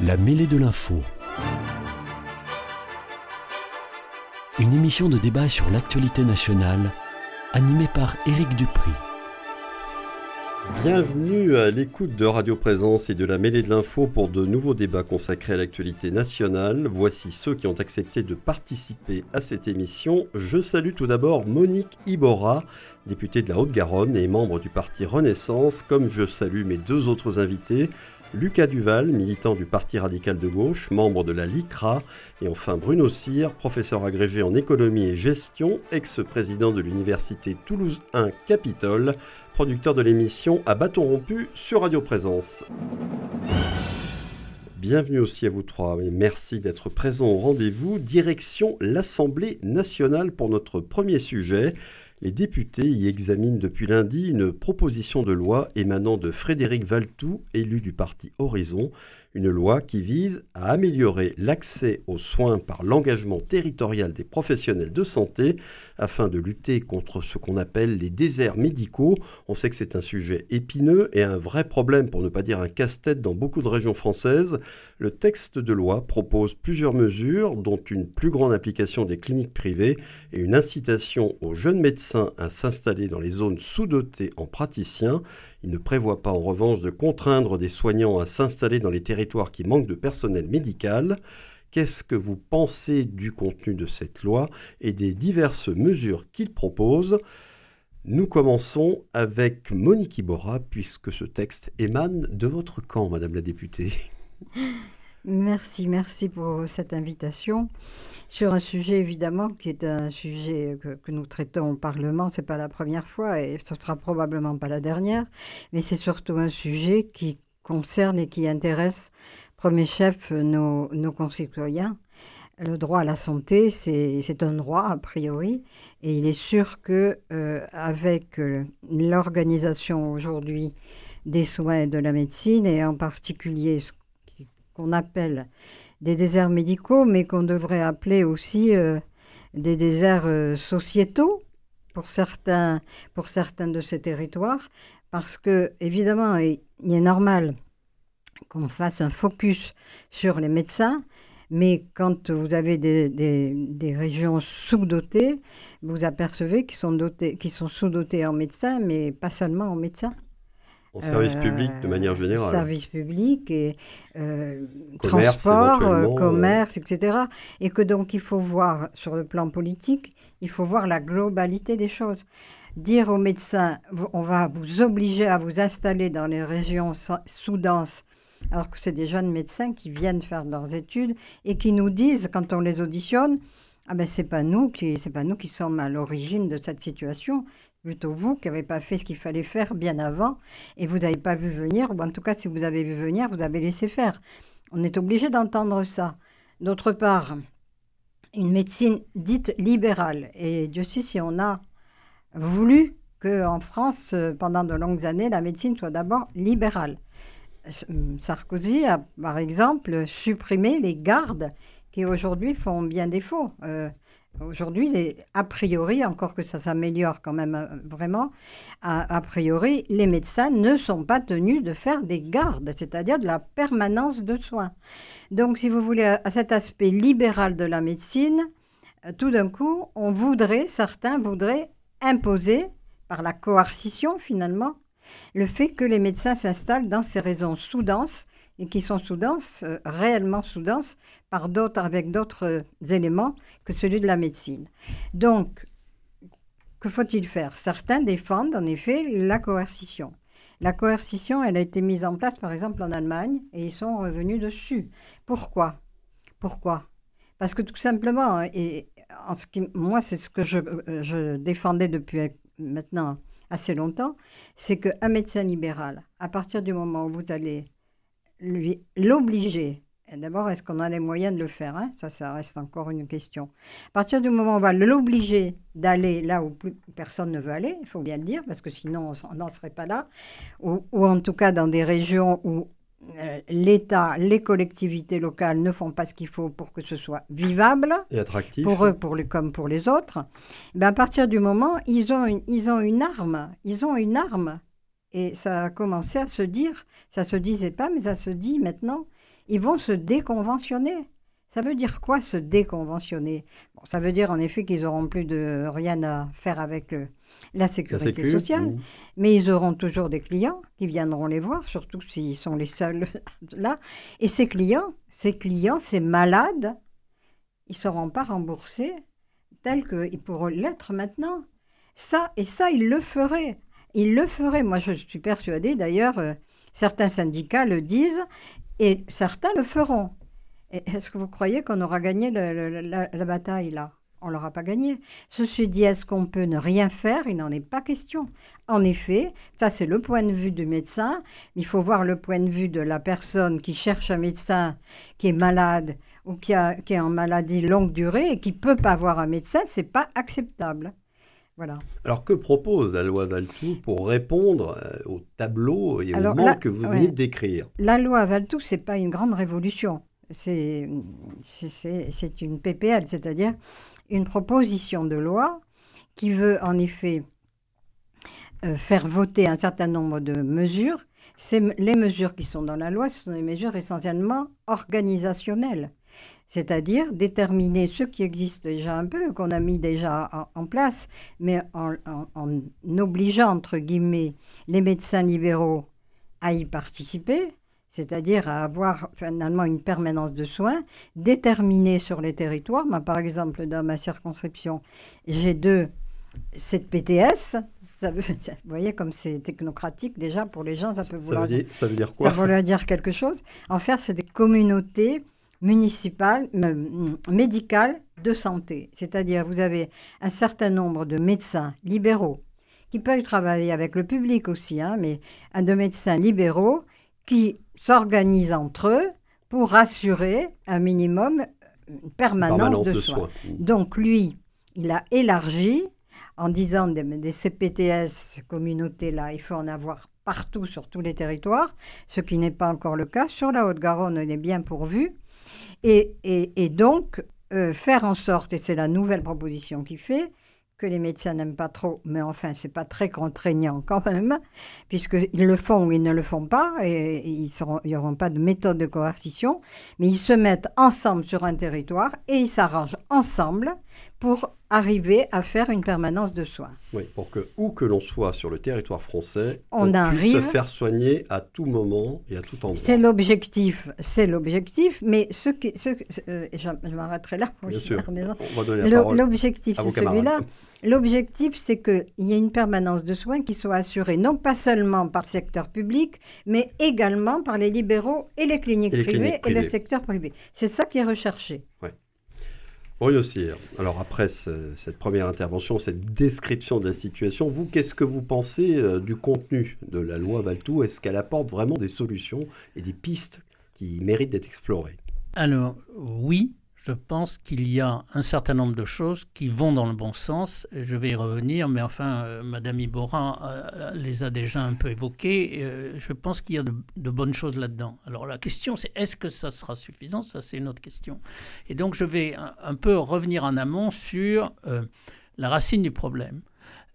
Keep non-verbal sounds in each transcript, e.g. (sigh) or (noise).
La mêlée de l'info. Une émission de débat sur l'actualité nationale, animée par Éric Dupri. Bienvenue à l'écoute de Radio Présence et de la mêlée de l'info pour de nouveaux débats consacrés à l'actualité nationale. Voici ceux qui ont accepté de participer à cette émission. Je salue tout d'abord Monique Ibora, députée de la Haute-Garonne et membre du parti Renaissance, comme je salue mes deux autres invités. Lucas Duval, militant du Parti radical de gauche, membre de la LICRA, et enfin Bruno Cyr, professeur agrégé en économie et gestion, ex-président de l'université Toulouse 1 Capitole, producteur de l'émission À bâton rompu sur Radio Présence. Bienvenue aussi à vous trois et merci d'être présents au rendez-vous. Direction l'Assemblée nationale pour notre premier sujet. Les députés y examinent depuis lundi une proposition de loi émanant de Frédéric Valtou, élu du parti Horizon, une loi qui vise à améliorer l'accès aux soins par l'engagement territorial des professionnels de santé afin de lutter contre ce qu'on appelle les déserts médicaux. On sait que c'est un sujet épineux et un vrai problème, pour ne pas dire un casse-tête, dans beaucoup de régions françaises. Le texte de loi propose plusieurs mesures, dont une plus grande implication des cliniques privées et une incitation aux jeunes médecins à s'installer dans les zones sous-dotées en praticiens. Il ne prévoit pas en revanche de contraindre des soignants à s'installer dans les territoires qui manquent de personnel médical. Qu'est-ce que vous pensez du contenu de cette loi et des diverses mesures qu'il propose? Nous commençons avec Monique Ibora, puisque ce texte émane de votre camp, Madame la députée. (laughs) Merci, merci pour cette invitation. Sur un sujet, évidemment, qui est un sujet que, nous traitons au Parlement, ce n'est pas la première fois et ce sera probablement pas la dernière, mais c'est surtout un sujet qui concerne et qui intéresse, premier chef, nos, concitoyens. Le droit à la santé, c'est un droit a priori, et il est sûr que euh, avec euh, l'organisation aujourd'hui des soins et de la médecine, et en particulier ce qu'on appelle des déserts médicaux, mais qu'on devrait appeler aussi euh, des déserts euh, sociétaux pour certains, pour certains de ces territoires, parce que évidemment, il est normal qu'on fasse un focus sur les médecins, mais quand vous avez des, des, régions sous-dotées, vous apercevez qu'ils sont, sont sous-dotés en médecins, mais pas seulement en médecins. En service euh, public de manière générale. Service public et euh, transport, euh, commerce, etc. Et que donc il faut voir sur le plan politique, il faut voir la globalité des choses. Dire aux médecins, on va vous obliger à vous installer dans les régions sous-denses alors que c'est des jeunes médecins qui viennent faire leurs études et qui nous disent, quand on les auditionne, ah ben c'est pas nous qui c'est pas nous qui sommes à l'origine de cette situation plutôt vous qui n'avez pas fait ce qu'il fallait faire bien avant et vous n'avez pas vu venir, ou en tout cas si vous avez vu venir, vous avez laissé faire. On est obligé d'entendre ça. D'autre part, une médecine dite libérale, et Dieu sait si on a voulu qu'en France, pendant de longues années, la médecine soit d'abord libérale. Sarkozy a, par exemple, supprimé les gardes qui aujourd'hui font bien défaut. Euh, Aujourd'hui, a priori, encore que ça s'améliore quand même euh, vraiment, a, priori, les médecins ne sont pas tenus de faire des gardes, c'est-à-dire de la permanence de soins. Donc, si vous voulez, à, cet aspect libéral de la médecine, euh, tout d'un coup, on voudrait, certains voudraient imposer, par la coercition finalement, le fait que les médecins s'installent dans ces régions sous-denses et qui sont sous-denses, euh, réellement sous-denses, par d'autres, avec d'autres euh, éléments que celui de la médecine. Donc, que faut-il faire? Certains défendent en effet la coercition. La coercition, elle a été mise en place par exemple en Allemagne et ils sont revenus dessus. Pourquoi? Pourquoi? Parce que tout simplement, et en ce qui, moi c'est ce que je, euh, je défendais depuis maintenant assez longtemps, c'est qu'un médecin libéral, à partir du moment où vous allez lui l'obliger. D'abord, est-ce qu'on a les moyens de le faire hein? Ça, ça reste encore une question. À partir du moment où on va l'obliger d'aller là où plus personne ne veut aller, il faut bien le dire, parce que sinon on n'en serait pas là, ou, en tout cas dans des régions où l'État, les collectivités locales ne font pas ce qu'il faut pour que ce soit vivable. Et attractif. Pour eux, pour les, comme pour les autres. Ben à partir du moment, ils ont une, ils ont une arme, ils ont une arme. Et ça a commencé à se dire, ça se disait pas, mais ça se dit maintenant, ils vont se déconventionner. Ça veut dire quoi se déconventionner? Bon, Ça veut dire en effet qu'ils n'auront plus de rien à faire avec la sécurité sociale, mais ils auront toujours des clients qui viendront les voir, surtout s'ils sont les seuls (laughs) là. Et ces clients, ces clients, ces malades, ils ne seront pas remboursés tels qu'ils pourront l'être maintenant. Ça, et ça, ils le feraient. Ils le feraient. Moi, je suis persuadée, d'ailleurs, euh, certains syndicats le disent, et certains le feront. Est-ce que vous croyez qu'on aura gagné la, bataille là? On ne l'aura pas gagné. Ceci dit, est-ce qu'on peut ne rien faire? Il n'en est pas question. En effet, ça c'est le point de vue du médecin, mais il faut voir le point de vue de la personne qui cherche un médecin qui est malade ou qui, a, qui est en maladie longue durée et qui ne peut pas voir un médecin, ce n'est pas acceptable. Voilà. Alors que propose la loi Valtou pour répondre euh, au tableau et au manque que vous venez de décrire? La loi Valtou, ce n'est pas une grande révolution c'est une PPL, c'est-à-dire une proposition de loi qui veut en effet euh, faire voter un certain nombre de mesures. Les mesures qui sont dans la loi, ce sont des mesures essentiellement organisationnelles, c'est-à-dire déterminer ce qui existe déjà un peu, qu'on a mis déjà en, place, mais en, en obligeant, entre guillemets, les médecins libéraux à y participer, c'est-à-dire à avoir finalement une permanence de soins déterminée sur les territoires. par exemple, dans ma circonscription, j'ai deux, cette PTS. (laughs) vous voyez comme c'est technocratique déjà pour les gens, ça peut vouloir dire, ça veut dire quoi? Ça veut dire quelque chose. En fait, c'est des communautés municipales, médicales de santé. C'est-à-dire, vous avez un certain nombre de médecins libéraux qui peuvent travailler avec le public aussi, hein, mais un de médecins libéraux qui s'organisent entre eux pour assurer un minimum une permanence, de, soins. Donc lui, il a élargi en disant des, des CPTS communautés-là, il faut en avoir partout sur tous les territoires, ce qui n'est pas encore le cas. Sur la Haute-Garonne, on est bien pourvu. Et, et, donc, euh, faire en sorte, et c'est la nouvelle proposition qu'il fait, que les médecins n'aiment pas trop, mais enfin, c'est pas très contraignant quand même, puisqu'ils le font ou ils ne le font pas, et, ils n'y auront pas de méthode de coercition, mais ils se mettent ensemble sur un territoire et ils s'arrangent ensemble pour arriver à faire une permanence de soins. Oui, pour que où que l'on soit sur le territoire français, on, puisse se faire soigner à tout moment et à tout endroit. C'est l'objectif, c'est l'objectif, mais ce qui, ce, euh, je, m'arrêterai là. Bien sûr, on L'objectif, c'est celui-là. L'objectif, c'est qu'il y ait une permanence de soins qui soit assurée non pas seulement par le secteur public, mais également par les libéraux et les cliniques, privées, et le secteur privé. C'est ça qui est recherché. Ouais. Bruno Cyr, alors après cette première intervention, cette description de la situation, vous, qu'est-ce que vous pensez euh, du contenu de la loi Valtou Est-ce qu'elle apporte vraiment des solutions et des pistes qui méritent d'être explorées? Alors oui, je pense qu'il y a un certain nombre de choses qui vont dans le bon sens. Je vais y revenir, mais enfin, euh, Madame Iborin euh, les a déjà un peu évoquées. Euh, je pense qu'il y a de, bonnes choses là-dedans. Alors la question, c'est est-ce que ça sera suffisant? Ça, c'est une autre question. Et donc, je vais un, peu revenir en amont sur la racine du problème.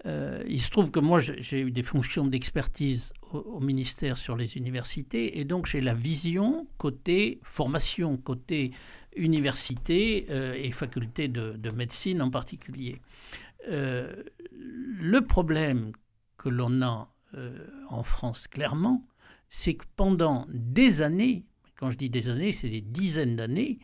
il se trouve que moi, j'ai eu des fonctions d'expertise au, ministère sur les universités, et donc j'ai la vision côté formation, côté universités euh, et facultés de, médecine en particulier. Euh, le problème que l'on a euh, en France clairement, c'est que pendant des années, quand je dis des années, c'est des dizaines d'années,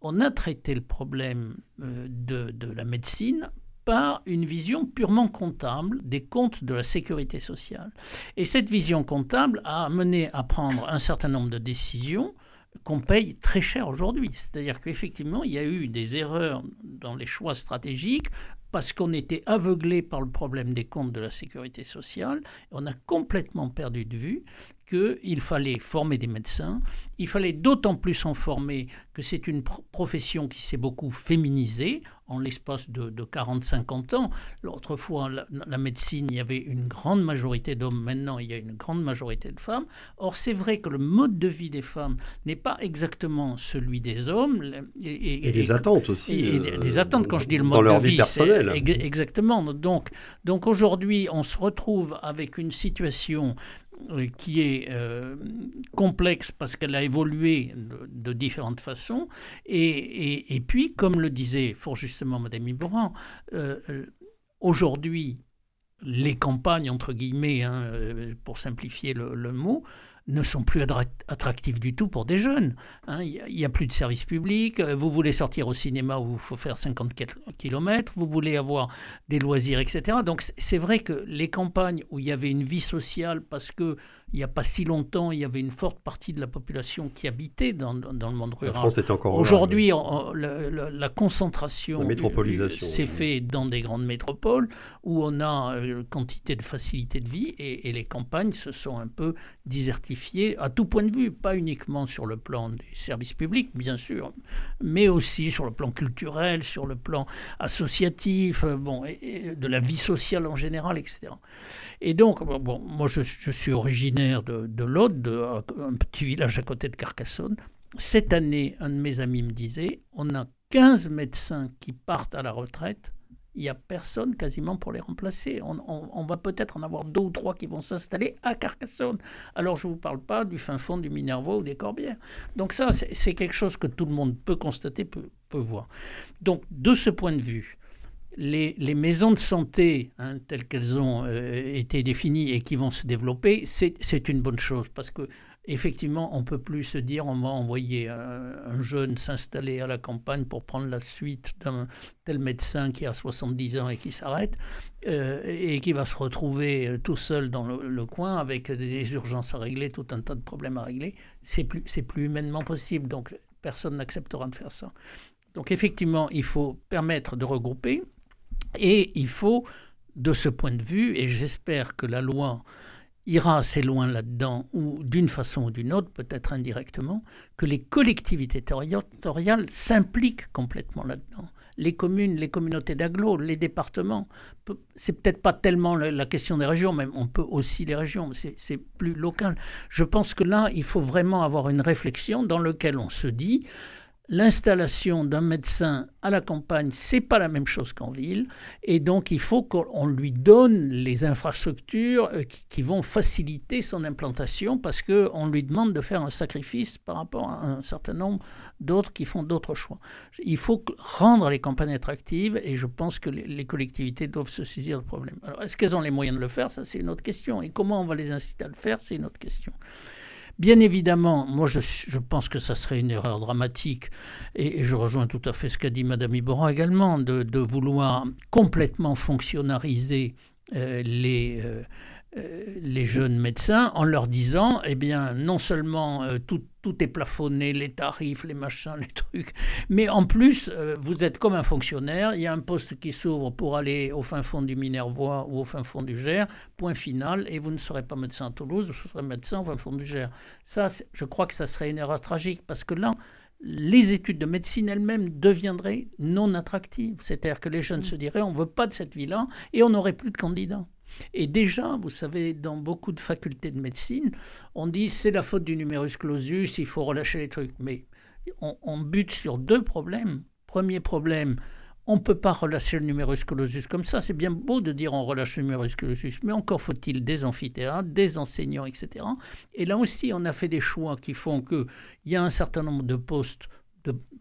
on a traité le problème de, la médecine par une vision purement comptable des comptes de la sécurité sociale. Et cette vision comptable a amené à prendre un certain nombre de décisions qu'on paye très cher aujourd'hui. C'est-à-dire qu'effectivement, il y a eu des erreurs dans les choix stratégiques parce qu'on était aveuglé par le problème des comptes de la sécurité sociale. On a complètement perdu de vue qu'il fallait former des médecins. Il fallait d'autant plus en former que c'est une profession qui s'est beaucoup féminisée en l'espace de, 40-50 ans. Autrefois, la, la, médecine, il y avait une grande majorité d'hommes. Maintenant, il y a une grande majorité de femmes. Or, c'est vrai que le mode de vie des femmes n'est pas exactement celui des hommes. Et, les attentes aussi. Et, les attentes, quand je dis le mode de vie, vie personnelle. Exactement. Donc, donc aujourd'hui, on se retrouve avec une situation qui est complexe parce qu'elle a évolué de, différentes façons. Et, et, puis, comme le disait fort justement Mme Iboran, aujourd'hui, les campagnes, entre guillemets, hein, pour simplifier le mot, ne sont plus attractifs du tout pour des jeunes. Hein. Il n'y a, plus de services publics, euh, vous voulez sortir au cinéma où il faut faire 50 km, vous voulez avoir des loisirs, etc. Donc c'est vrai que les campagnes où il y avait une vie sociale, parce que il n'y a pas si longtemps, il y avait une forte partie de la population qui habitait dans, dans le monde rural. La France est encore Aujourd'hui, la, concentration métropolisation s'est faite dans des grandes métropoles où on a une euh, quantité de facilité de vie et, les campagnes se sont un peu désertifiées à tout point de vue, pas uniquement sur le plan des services publics, bien sûr, mais aussi sur le plan culturel, sur le plan associatif, euh, bon, et, de la vie sociale en général, etc. Et donc, bon, moi je, je suis originaire de, de l'Aude, un petit village à côté de Carcassonne. Cette année, un de mes amis me disait, on a 15 médecins qui partent à la retraite, il n'y a personne quasiment pour les remplacer. On, va peut-être en avoir deux ou trois qui vont s'installer à Carcassonne. Alors je ne vous parle pas du fin fond du Minervois ou des Corbières. Donc ça, c'est quelque chose que tout le monde peut constater, peut, peut voir. Donc de ce point de vue, les, maisons de santé, hein, telles qu'elles ont euh, été définies et qui vont se développer, c'est une bonne chose parce que effectivement, on peut plus se dire on va envoyer un, jeune s'installer à la campagne pour prendre la suite d'un tel médecin qui a 70 ans et qui s'arrête euh, et qui va se retrouver euh, tout seul dans le, coin avec des urgences à régler, tout un tas de problèmes à régler. C'est plus, plus humainement possible, donc personne n'acceptera de faire ça. Donc effectivement, il faut permettre de regrouper. Et il faut, de ce point de vue, et j'espère que la loi ira assez loin là-dedans, ou d'une façon ou d'une autre, peut-être indirectement, que les collectivités territoriales s'impliquent complètement là-dedans. Les communes, les communautés d'agglo, les départements, c'est peut-être pas tellement la question des régions, mais on peut aussi les régions, c'est plus local. Je pense que là, il faut vraiment avoir une réflexion dans laquelle on se dit, l'installation d'un médecin à la campagne, c'est pas la même chose qu'en ville, et donc il faut qu'on lui donne les infrastructures euh, qui, vont faciliter son implantation, parce qu'on lui demande de faire un sacrifice par rapport à un certain nombre d'autres qui font d'autres choix. Il faut rendre les campagnes attractives, et je pense que les collectivités doivent se saisir du problème. Alors, est-ce qu'elles ont les moyens de le faire? Ça, c'est une autre question. Et comment on va les inciter à le faire? C'est une autre question. Bien évidemment, moi je, pense que ça serait une erreur dramatique, et, je rejoins tout à fait ce qu'a dit Madame Iboran également, de, vouloir complètement fonctionnariser euh, les, euh, les jeunes médecins en leur disant, eh bien, non seulement euh, tout, tout, est plafonné, les tarifs, les machins, (laughs) les trucs, mais en plus, euh, vous êtes comme un fonctionnaire, il y a un poste qui s'ouvre pour aller au fin fond du Minervois ou au fin fond du Gers, point final, et vous ne serez pas médecin à Toulouse, vous serez médecin au fin fond du Gers. Ça, je crois que ça serait une erreur tragique, parce que là, les études de médecine elles-mêmes deviendraient non attractives. C'est-à-dire que les jeunes se diraient on ne veut pas de cette vie-là et on n'aurait plus de candidats. Et déjà, vous savez, dans beaucoup de facultés de médecine, on dit c'est la faute du numerus clausus, il faut relâcher les trucs. Mais on, bute sur deux problèmes. Premier problème, on ne peut pas relâcher le numerus clausus comme ça. C'est bien beau de dire on relâche le numerus clausus, mais encore faut-il des amphithéâtres, des enseignants, etc. Et là aussi, on a fait des choix qui font qu'il y a un certain nombre de postes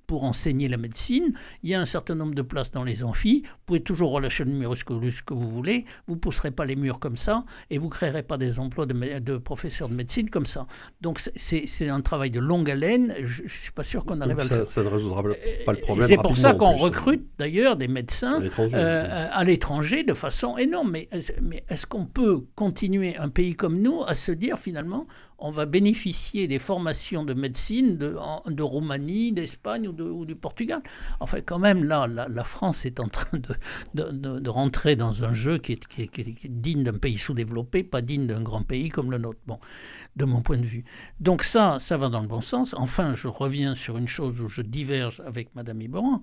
pour enseigner la médecine. Il y a un certain nombre de places dans les amphis. Vous pouvez toujours relâcher le numéro que vous voulez. Vous ne pousserez pas les murs comme ça et vous ne créerez pas des emplois de, de, professeurs de médecine comme ça. Donc c'est un travail de longue haleine. Je ne suis pas sûr qu'on arrive à le faire. Ça ne résoudra pas le problème. C'est pour ça qu'on recrute d'ailleurs des médecins à l'étranger euh, de façon énorme. Mais, mais est-ce qu'on peut continuer un pays comme nous à se dire finalement on va bénéficier des formations de médecine de, Roumanie, d'Espagne ou, du Portugal. Enfin, quand même, là, la, France est en train de, rentrer dans un jeu qui est, digne d'un pays sous-développé, pas digne d'un grand pays comme le nôtre, bon, de mon point de vue. Donc ça, ça va dans le bon sens. Enfin, je reviens sur une chose où je diverge avec Madame Iboran.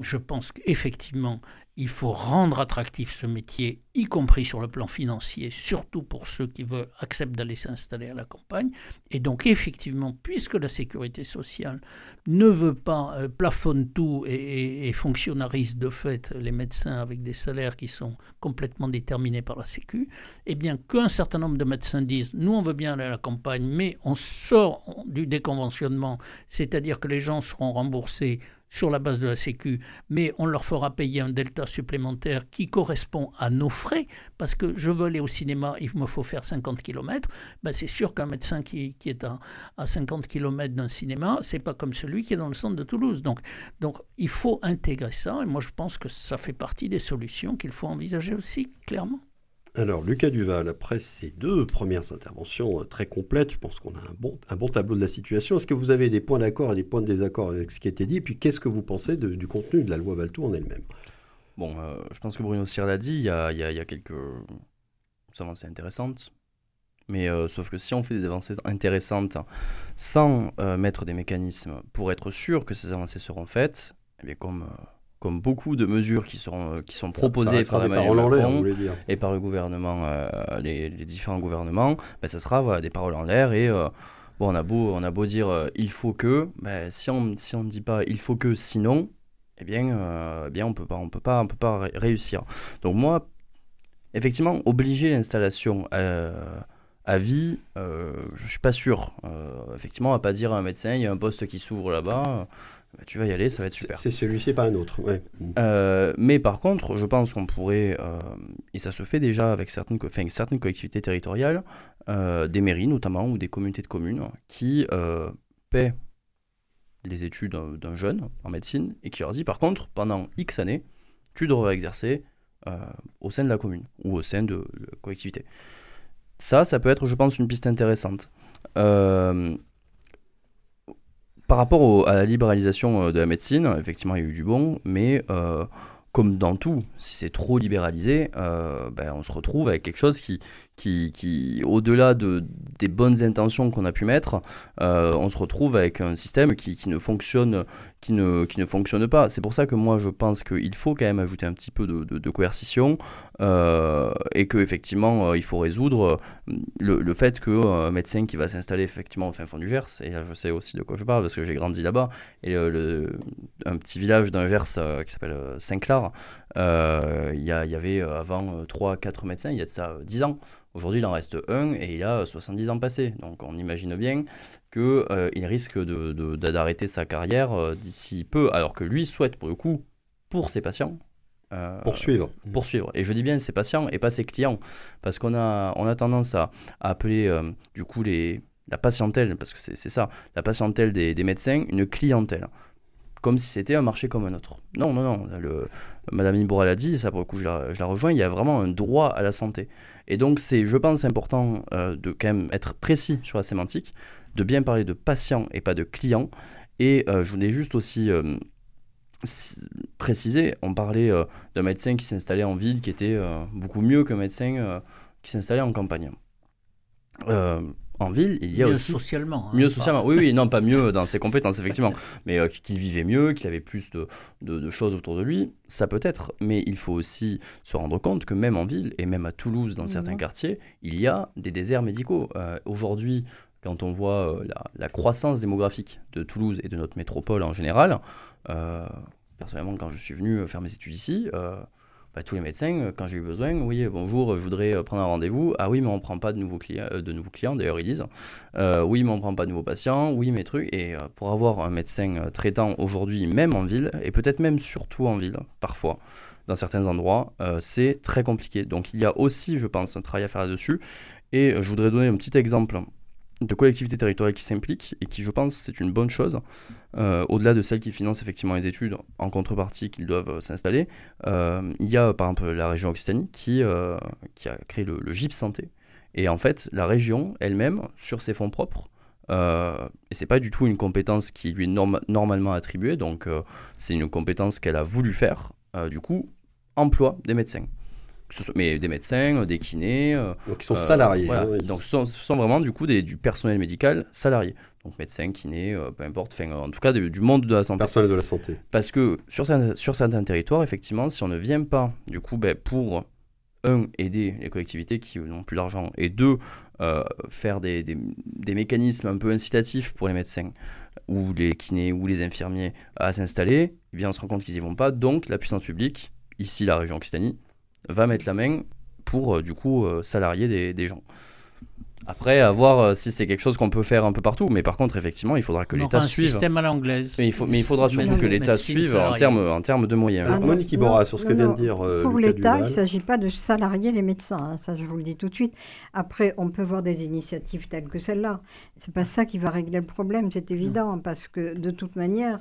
Je pense qu'effectivement, il faut rendre attractif ce métier, y compris sur le plan financier, surtout pour ceux qui veulent accepter d'aller s'installer à la campagne. Et donc effectivement, puisque la sécurité sociale ne veut pas euh, plafonne tout et, fonctionnalise de fait les médecins avec des salaires qui sont complètement déterminés par la Sécu, eh bien qu'un certain nombre de médecins disent nous on veut bien aller à la campagne, mais on sort du déconventionnement, c'est-à-dire que les gens seront remboursés sur la base de la Sécu, mais on leur fera payer un delta supplémentaire qui correspond à nos frais, parce que je veux aller au cinéma, il me faut faire 50 km, ben c'est sûr qu'un médecin qui, est à, à 50 km d'un cinéma, c'est pas comme celui qui est dans le centre de Toulouse. Donc, donc il faut intégrer ça, et moi je pense que ça fait partie des solutions qu'il faut envisager aussi, clairement. Alors, Lucas Duval, après ces deux premières interventions euh, très complètes, je pense qu'on a un bon, tableau de la situation. Est-ce que vous avez des points d'accord et des points de désaccord avec ce qui a été dit? Et puis, qu'est-ce que vous pensez du contenu de la loi Valtou en elle-même? Bon, euh, je pense que Bruno Cyr l'a dit, il y a, y a, quelques avancées intéressantes. Mais euh, sauf que si on fait des avancées intéressantes sans mettre des mécanismes pour être sûr que ces avancées seront faites, eh bien comme comme beaucoup de mesures qui, seront, euh, qui sont proposées par Emmanuel Macron et par le gouvernement, euh, les, différents gouvernements, ben, ça sera des paroles en l'air et euh, bon, on a beau, on a beau dire il faut que, ben, si on si on ne dit pas il faut que sinon, eh bien, eh bien on peut pas, on peut pas, on peut pas réussir. Donc moi, effectivement, obliger l'installation à vie, je suis pas sûr. effectivement, on va pas dire à un médecin, il y a un poste qui s'ouvre là-bas. Bah, tu vas y aller, ça va être super. C'est celui-ci, pas un autre. Ouais. Euh, mais par contre, je pense qu'on pourrait, euh, et ça se fait déjà avec certaines, enfin, certaines collectivités territoriales, euh, des mairies notamment, ou des communautés de communes, qui paient les études d'un jeune en médecine, et qui leur dit par contre, pendant X années, tu devras exercer au sein de la commune, ou au sein de la collectivité. Ça, ça peut être, je pense, une piste intéressante. Euh, par rapport à la libéralisation euh, de la médecine, effectivement, il y a eu du bon, mais euh, comme dans tout, si c'est trop libéralisé, euh, ben, on se retrouve avec quelque chose qui, qui, au-delà de, des bonnes intentions qu'on a pu mettre, euh, on se retrouve avec un système qui, ne, fonctionne, qui, ne, qui ne fonctionne pas. C'est pour ça que moi je pense qu'il faut quand même ajouter un petit peu de, coercition euh, et qu'effectivement euh, il faut résoudre le, fait qu'un médecin qui va s'installer effectivement au fin fond du Gers, et là je sais aussi de quoi je parle parce que j'ai grandi là-bas, et un petit village d'un Gers qui s'appelle Saint-Clar, il y, y, avait avant 3-4 médecins, il y a de ça 10 ans. Aujourd'hui, il en reste un et il a 70 ans passés. Donc on imagine bien qu'il euh, risque d'arrêter de, sa carrière euh, d'ici peu, alors que lui souhaite pour le coup, pour ses patients, euh, poursuivre. Poursuivre. Et je dis bien ses patients et pas ses clients. Parce qu'on a, on a tendance à, appeler du coup les, la patientèle, parce que c'est ça, la patientèle des, des, médecins, une clientèle. Comme si c'était un marché comme un autre. Non, non, non. Madame Iboura l'a dit, ça pour le coup je la, je la rejoins, il y a vraiment un droit à la santé. Et donc, c'est, je pense, important euh, de quand même être précis sur la sémantique, de bien parler de patient et pas de client. Et euh, je voulais juste aussi euh, préciser, on parlait d'un médecin qui s'installait en ville qui était beaucoup mieux qu'un médecin qui s'installait en campagne en ville, il y a mieux aussi socialement. Hein, mieux socialement. Oui, oui, non, pas mieux dans ses compétences effectivement, (laughs) mais euh, qu'il vivait mieux, qu'il avait plus de, de, choses autour de lui, ça peut être. Mais il faut aussi se rendre compte que même en ville et même à Toulouse, dans certains mhm. quartiers, il y a des déserts médicaux. Euh, aujourd'hui, quand on voit euh, la, la, croissance démographique de Toulouse et de notre métropole en général, personnellement, quand je suis venu faire mes études ici bah, tous les médecins, euh, quand j'ai eu besoin, oui, bonjour, je voudrais euh, prendre un rendez-vous. Ah oui, mais on ne prend pas de nouveaux clients, euh, de nouveaux clients d'ailleurs, ils disent. oui, mais on ne prend pas de nouveaux patients. Oui, mes trucs. Et pour avoir un médecin traitant aujourd'hui, même en ville, et peut-être même surtout en ville, parfois, dans certains endroits, c'est très compliqué. Donc il y a aussi, je pense, un travail à faire là-dessus. Et je voudrais donner un petit exemple de collectivités territoriales qui s'impliquent et qui, je pense, c'est une bonne chose, euh, au-delà de celles qui financent effectivement les études en contrepartie qu'ils doivent euh, s'installer. Euh, il y a par exemple la région Occitanie qui, qui a créé le, GIP Santé. Et en fait, la région elle-même, sur ses fonds propres, et c'est pas du tout une compétence qui lui est normalement attribuée, donc c'est une compétence qu'elle a voulu faire, du coup, emploie des médecins mais des médecins, des kinés. Euh, donc ils sont salariés. Hein, donc ce sont, vraiment du coup des, du personnel médical salarié. Donc médecin, kiné, peu importe, enfin, en tout cas du monde de la santé. Personnel de la santé. Parce que sur, sur certains territoires, effectivement, si on ne vient pas, du coup, ben, pour un, aider les collectivités qui n'ont plus d'argent, et deux, faire des, des, des, mécanismes un peu incitatifs pour les médecins ou les kinés ou les infirmiers à s'installer, eh bien on se rend compte qu'ils n'y vont pas. Donc la puissance publique, ici la région Occitanie, va mettre la main pour euh, du coup euh, salarier des, des gens. Après, à voir euh, si c'est quelque chose qu'on peut faire un peu partout. Mais par contre, effectivement, il faudra que l'État suive. système à l'anglaise. Mais il, faut, mais il faudra surtout que l'État suive en termes, en termes de moyens. Alors, Monique Iborra, sur ce que vient de dire. Pour l'État, il ne s'agit pas de salarier les médecins. Hein, ça, je vous le dis tout de suite. Après, on peut voir des initiatives telles que celle-là. Ce n'est pas ça qui va régler le problème, c'est évident. Parce que de toute manière,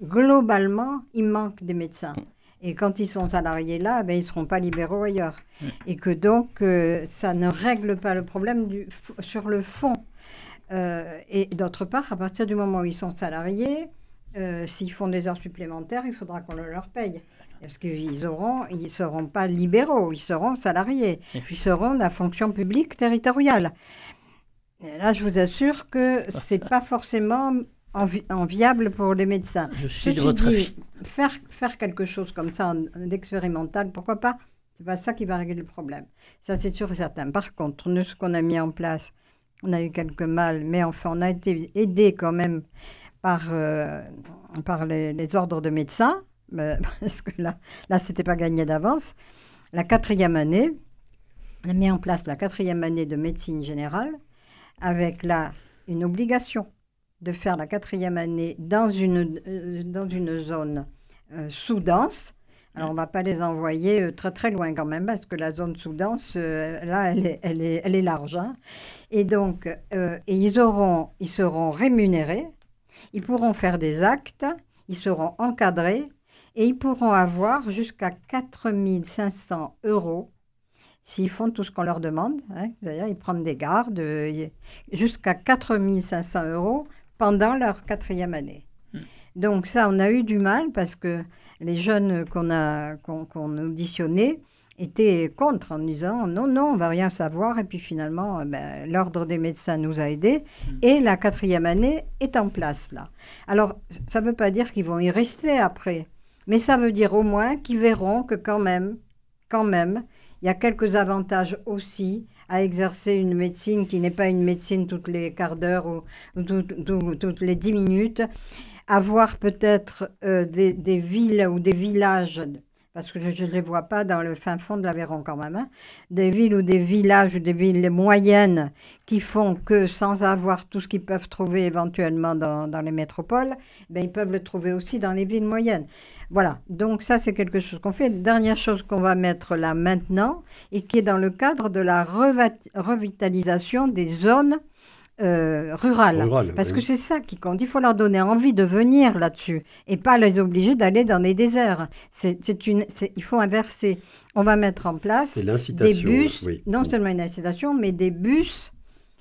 globalement, il manque des médecins. Et quand ils sont salariés là, ben, ils ne seront pas libéraux ailleurs. Et que donc, euh, ça ne règle pas le problème du, sur le fond. Euh, et d'autre part, à partir du moment où ils sont salariés, euh, s'ils font des heures supplémentaires, il faudra qu'on leur paye. Parce qu'ils auront, ils ne seront pas libéraux, ils seront salariés. Ils seront de la fonction publique territoriale. Et là, je vous assure que ce n'est pas forcément enviable pour les médecins. Je suis de votre avis. Faire, faire quelque chose comme ça, d'expérimental, pourquoi pas C'est pas ça qui va régler le problème. Ça, c'est sûr et certain. Par contre, nous, ce qu'on a mis en place, on a eu quelques mal, mais enfin, on a été aidé quand même par, euh, par les, ordres de médecins, (laughs) parce que là, là c'était pas gagné d'avance. La quatrième année, on a mis en place la quatrième année de médecine générale, avec là une obligation de faire la quatrième année dans une, euh, dans une zone euh, sous-dense. Alors, on ne va pas les envoyer euh, très très loin quand même, parce que la zone sous-dense, là, elle est, elle est, large. Hein. Et donc, et ils, auront, ils seront rémunérés, ils pourront faire des actes, ils seront encadrés, et ils pourront avoir jusqu'à 4500 euros s'ils font tout ce qu'on leur demande, hein, ils prennent des gardes, jusqu'à 4500 euros pendant leur quatrième année. Hmm. Donc ça, on a eu du mal parce que les jeunes qu'on a qu'on auditionnait étaient contre en disant non, non, on va rien savoir. Et puis finalement, euh, ben, l'ordre des médecins nous a aidés hmm. et la quatrième année est en place là. Alors, ça ne veut pas dire qu'ils vont y rester après, mais ça veut dire au moins qu'ils verront que quand même, quand même, il y a quelques avantages aussi à exercer une médecine qui n'est pas une médecine toutes les quarts d'heure ou, toutes les dix minutes, avoir peut-être euh, des, des, villes ou des villages, parce que je ne les vois pas dans le fin fond de l'Aveyron quand même, hein, des villes ou des villages ou des villes moyennes qui font que sans avoir tout ce qu'ils peuvent trouver éventuellement dans, dans les métropoles, ben, ils peuvent le trouver aussi dans les villes moyennes. Voilà, donc ça c'est quelque chose qu'on fait. Dernière chose qu'on va mettre là maintenant et qui est dans le cadre de la revitalisation des zones euh, rurales. Parce que c'est ça qui compte. Il faut leur donner envie de venir là-dessus et pas les obliger d'aller dans les déserts. C'est une, il faut inverser. On va mettre en place des bus, non seulement une incitation, mais des bus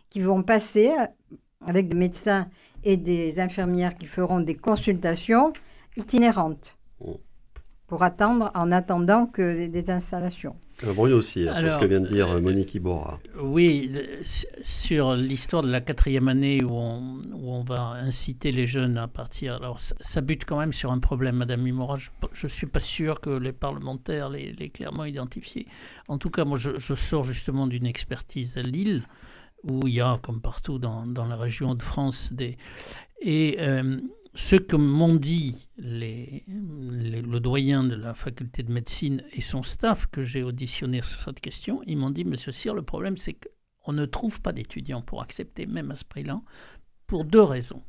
qui vont passer avec des médecins et des infirmières qui feront des consultations itinérantes pour attendre, en attendant que des installations. Bruno aussi, hein, sur ce que vient de dire euh, Monique Iborra. Oui, sur l'histoire de la quatrième année où on, où on, va inciter les jeunes à partir. Alors, ça, bute quand même sur un problème, Madame Imora. Je ne suis pas sûr que les parlementaires l'aient clairement identifié. En tout cas, moi, je, sors justement d'une expertise à Lille, où il y a, comme partout dans, dans la région de France, des. Et. Euh, ce que m'ont dit les, le doyen de la faculté de médecine et son staff que j'ai auditionné sur cette question, ils m'ont dit, Monsieur Cyr, le problème c'est qu'on ne trouve pas d'étudiants pour accepter même à ce prix-là, pour deux raisons.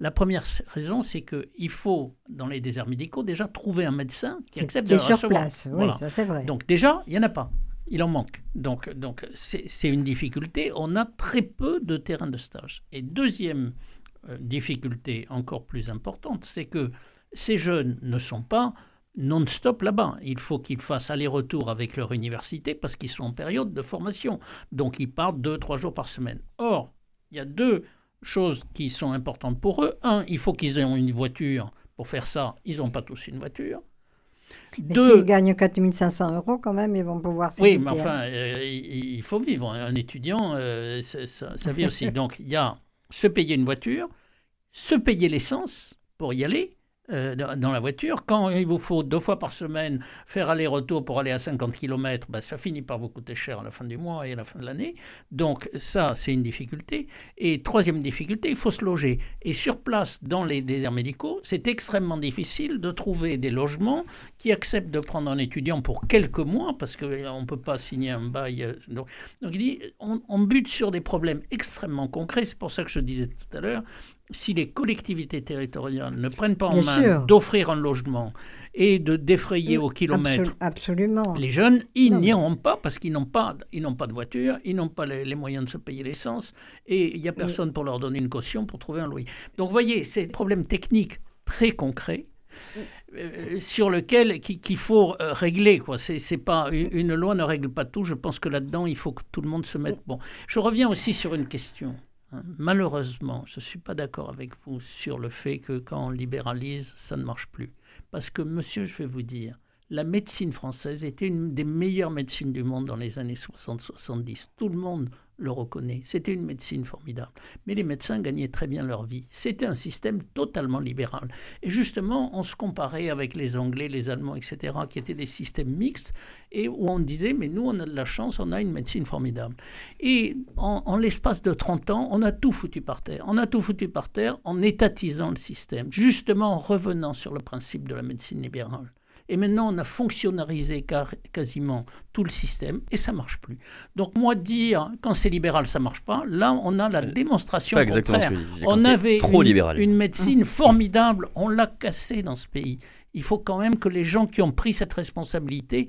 La première raison, c'est qu'il faut, dans les déserts médicaux, déjà trouver un médecin qui accepte de sur recevoir. place, oui, ça c'est vrai. Donc déjà, il n'y en a pas. Il en manque. Donc, donc c'est une difficulté. On a très peu de terrains de stage. Et deuxième difficulté encore plus importante, c'est que ces jeunes ne sont pas non-stop là-bas. Il faut qu'ils fassent aller-retour avec leur université parce qu'ils sont en période de formation. Donc ils partent deux, trois jours par semaine. Or, il y a deux choses qui sont importantes pour eux. Un, il faut qu'ils aient une voiture. Pour faire ça, ils n'ont pas tous une voiture. Mais s'ils gagnent 4500 euros, quand même, ils vont pouvoir Oui, mais enfin, euh, il faut vivre. Un étudiant, euh, ça, ça, vit aussi. (laughs) Donc, il y a se payer une voiture, se payer l'essence pour y aller, euh, dans la voiture. Quand il vous faut deux fois par semaine faire aller-retour pour aller à 50 km, ben, ça finit par vous coûter cher à la fin du mois et à la fin de l'année. Donc ça, c'est une difficulté. Et troisième difficulté, il faut se loger. Et sur place, dans les déserts médicaux, c'est extrêmement difficile de trouver des logements qui acceptent de prendre un étudiant pour quelques mois, parce qu'on ne peut pas signer un bail. Euh, donc, il dit, on bute sur des problèmes extrêmement concrets. C'est pour ça que je disais tout à l'heure, si les collectivités territoriales ne prennent pas en main d'offrir un logement et de défrayer au kilomètre absolument. les jeunes, ils n'y iront pas parce qu'ils n'ont pas, ils n'ont pas de voiture, ils n'ont pas les, moyens de se payer l'essence et il n'y a personne pour leur donner une caution pour trouver un loyer. Donc, vous voyez, c'est un problème technique très concret. Euh, sur lequel qu'il faut euh, régler quoi c'est pas une loi ne règle pas tout je pense que là-dedans il faut que tout le monde se mette bon je reviens aussi sur une question. Malheureusement, je ne suis pas d'accord avec vous sur le fait que quand on libéralise, ça ne marche plus. Parce que, monsieur, je vais vous dire, la médecine française était une des meilleures médecines du monde dans les années 60-70. Tout le monde le reconnaît. C'était une médecine formidable. Mais les médecins gagnaient très bien leur vie. C'était un système totalement libéral. Et justement, on se comparait avec les Anglais, les Allemands, etc., qui étaient des systèmes mixtes, et où on disait, mais nous, on a de la chance, on a une médecine formidable. Et en, l'espace de 30 ans, on a tout foutu par terre. On a tout foutu par terre en étatisant le système, justement en revenant sur le principe de la médecine libérale. Et maintenant, on a fonctionnalisé quasiment tout le système et ça marche plus. Donc moi dire quand c'est libéral ça marche pas, là on a la démonstration pas exactement contraire. on avait trop une, libéral. une médecine formidable, on l'a cassée dans ce pays. Il faut quand même que les gens qui ont pris cette responsabilité,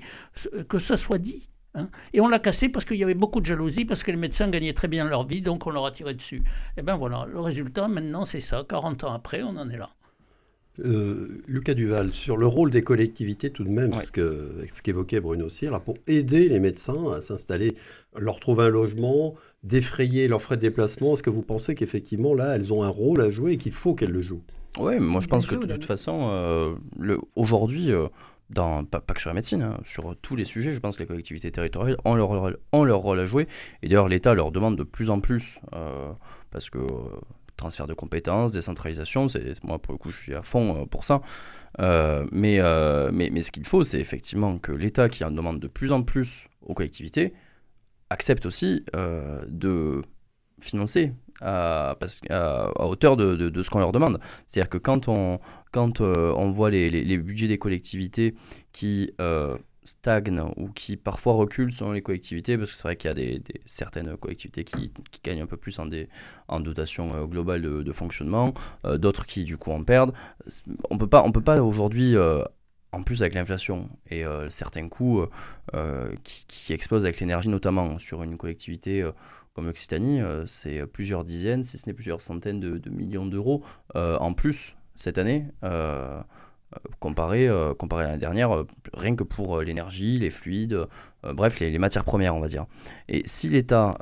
que ce soit dit. Hein. Et on l'a cassé parce qu'il y avait beaucoup de jalousie, parce que les médecins gagnaient très bien leur vie, donc on leur a tiré dessus. Et eh bien voilà, le résultat maintenant c'est ça. 40 ans après, on en est là. Euh, Lucas Duval, sur le rôle des collectivités tout de même, ce qu'évoquait ce Bruno Cyr, pour aider les médecins à s'installer, leur trouver un logement, défrayer leurs frais de déplacement, est-ce que vous pensez qu'effectivement là, elles ont un rôle à jouer et qu'il faut qu'elles le jouent? Oui, moi je pense que de toute façon, euh, aujourd'hui, euh, dans, pas, que sur la médecine, hein, sur tous les sujets, je pense que les collectivités territoriales ont leur, ont leur rôle à jouer. Et d'ailleurs, l'État leur demande de plus en plus, parce que transfert de compétences, décentralisation, moi pour le coup je suis à fond euh, pour ça. Euh, mais, euh, mais, mais, ce qu'il faut, c'est effectivement que l'État, qui en demande de plus en plus aux collectivités, accepte aussi de financer à, hauteur de, ce qu'on leur demande. C'est-à-dire que quand on, quand, on voit les, budgets des collectivités qui stagne ou qui parfois recule selon les collectivités, parce que c'est vrai qu'il y a des, certaines collectivités qui, gagnent un peu plus en, dotation euh, globale de, fonctionnement, euh, d'autres qui du coup en perdent. On peut pas, peut pas aujourd'hui, euh, en plus avec l'inflation et certains coûts qui, qui, explosent avec l'énergie, notamment sur une collectivité comme l'Occitanie, c'est plusieurs dizaines, si ce n'est plusieurs centaines de millions d'euros en plus cette année comparé, euh, comparé à l'année dernière, euh, rien que pour euh, l'énergie, les fluides, bref, les, matières premières, on va dire. Et si l'État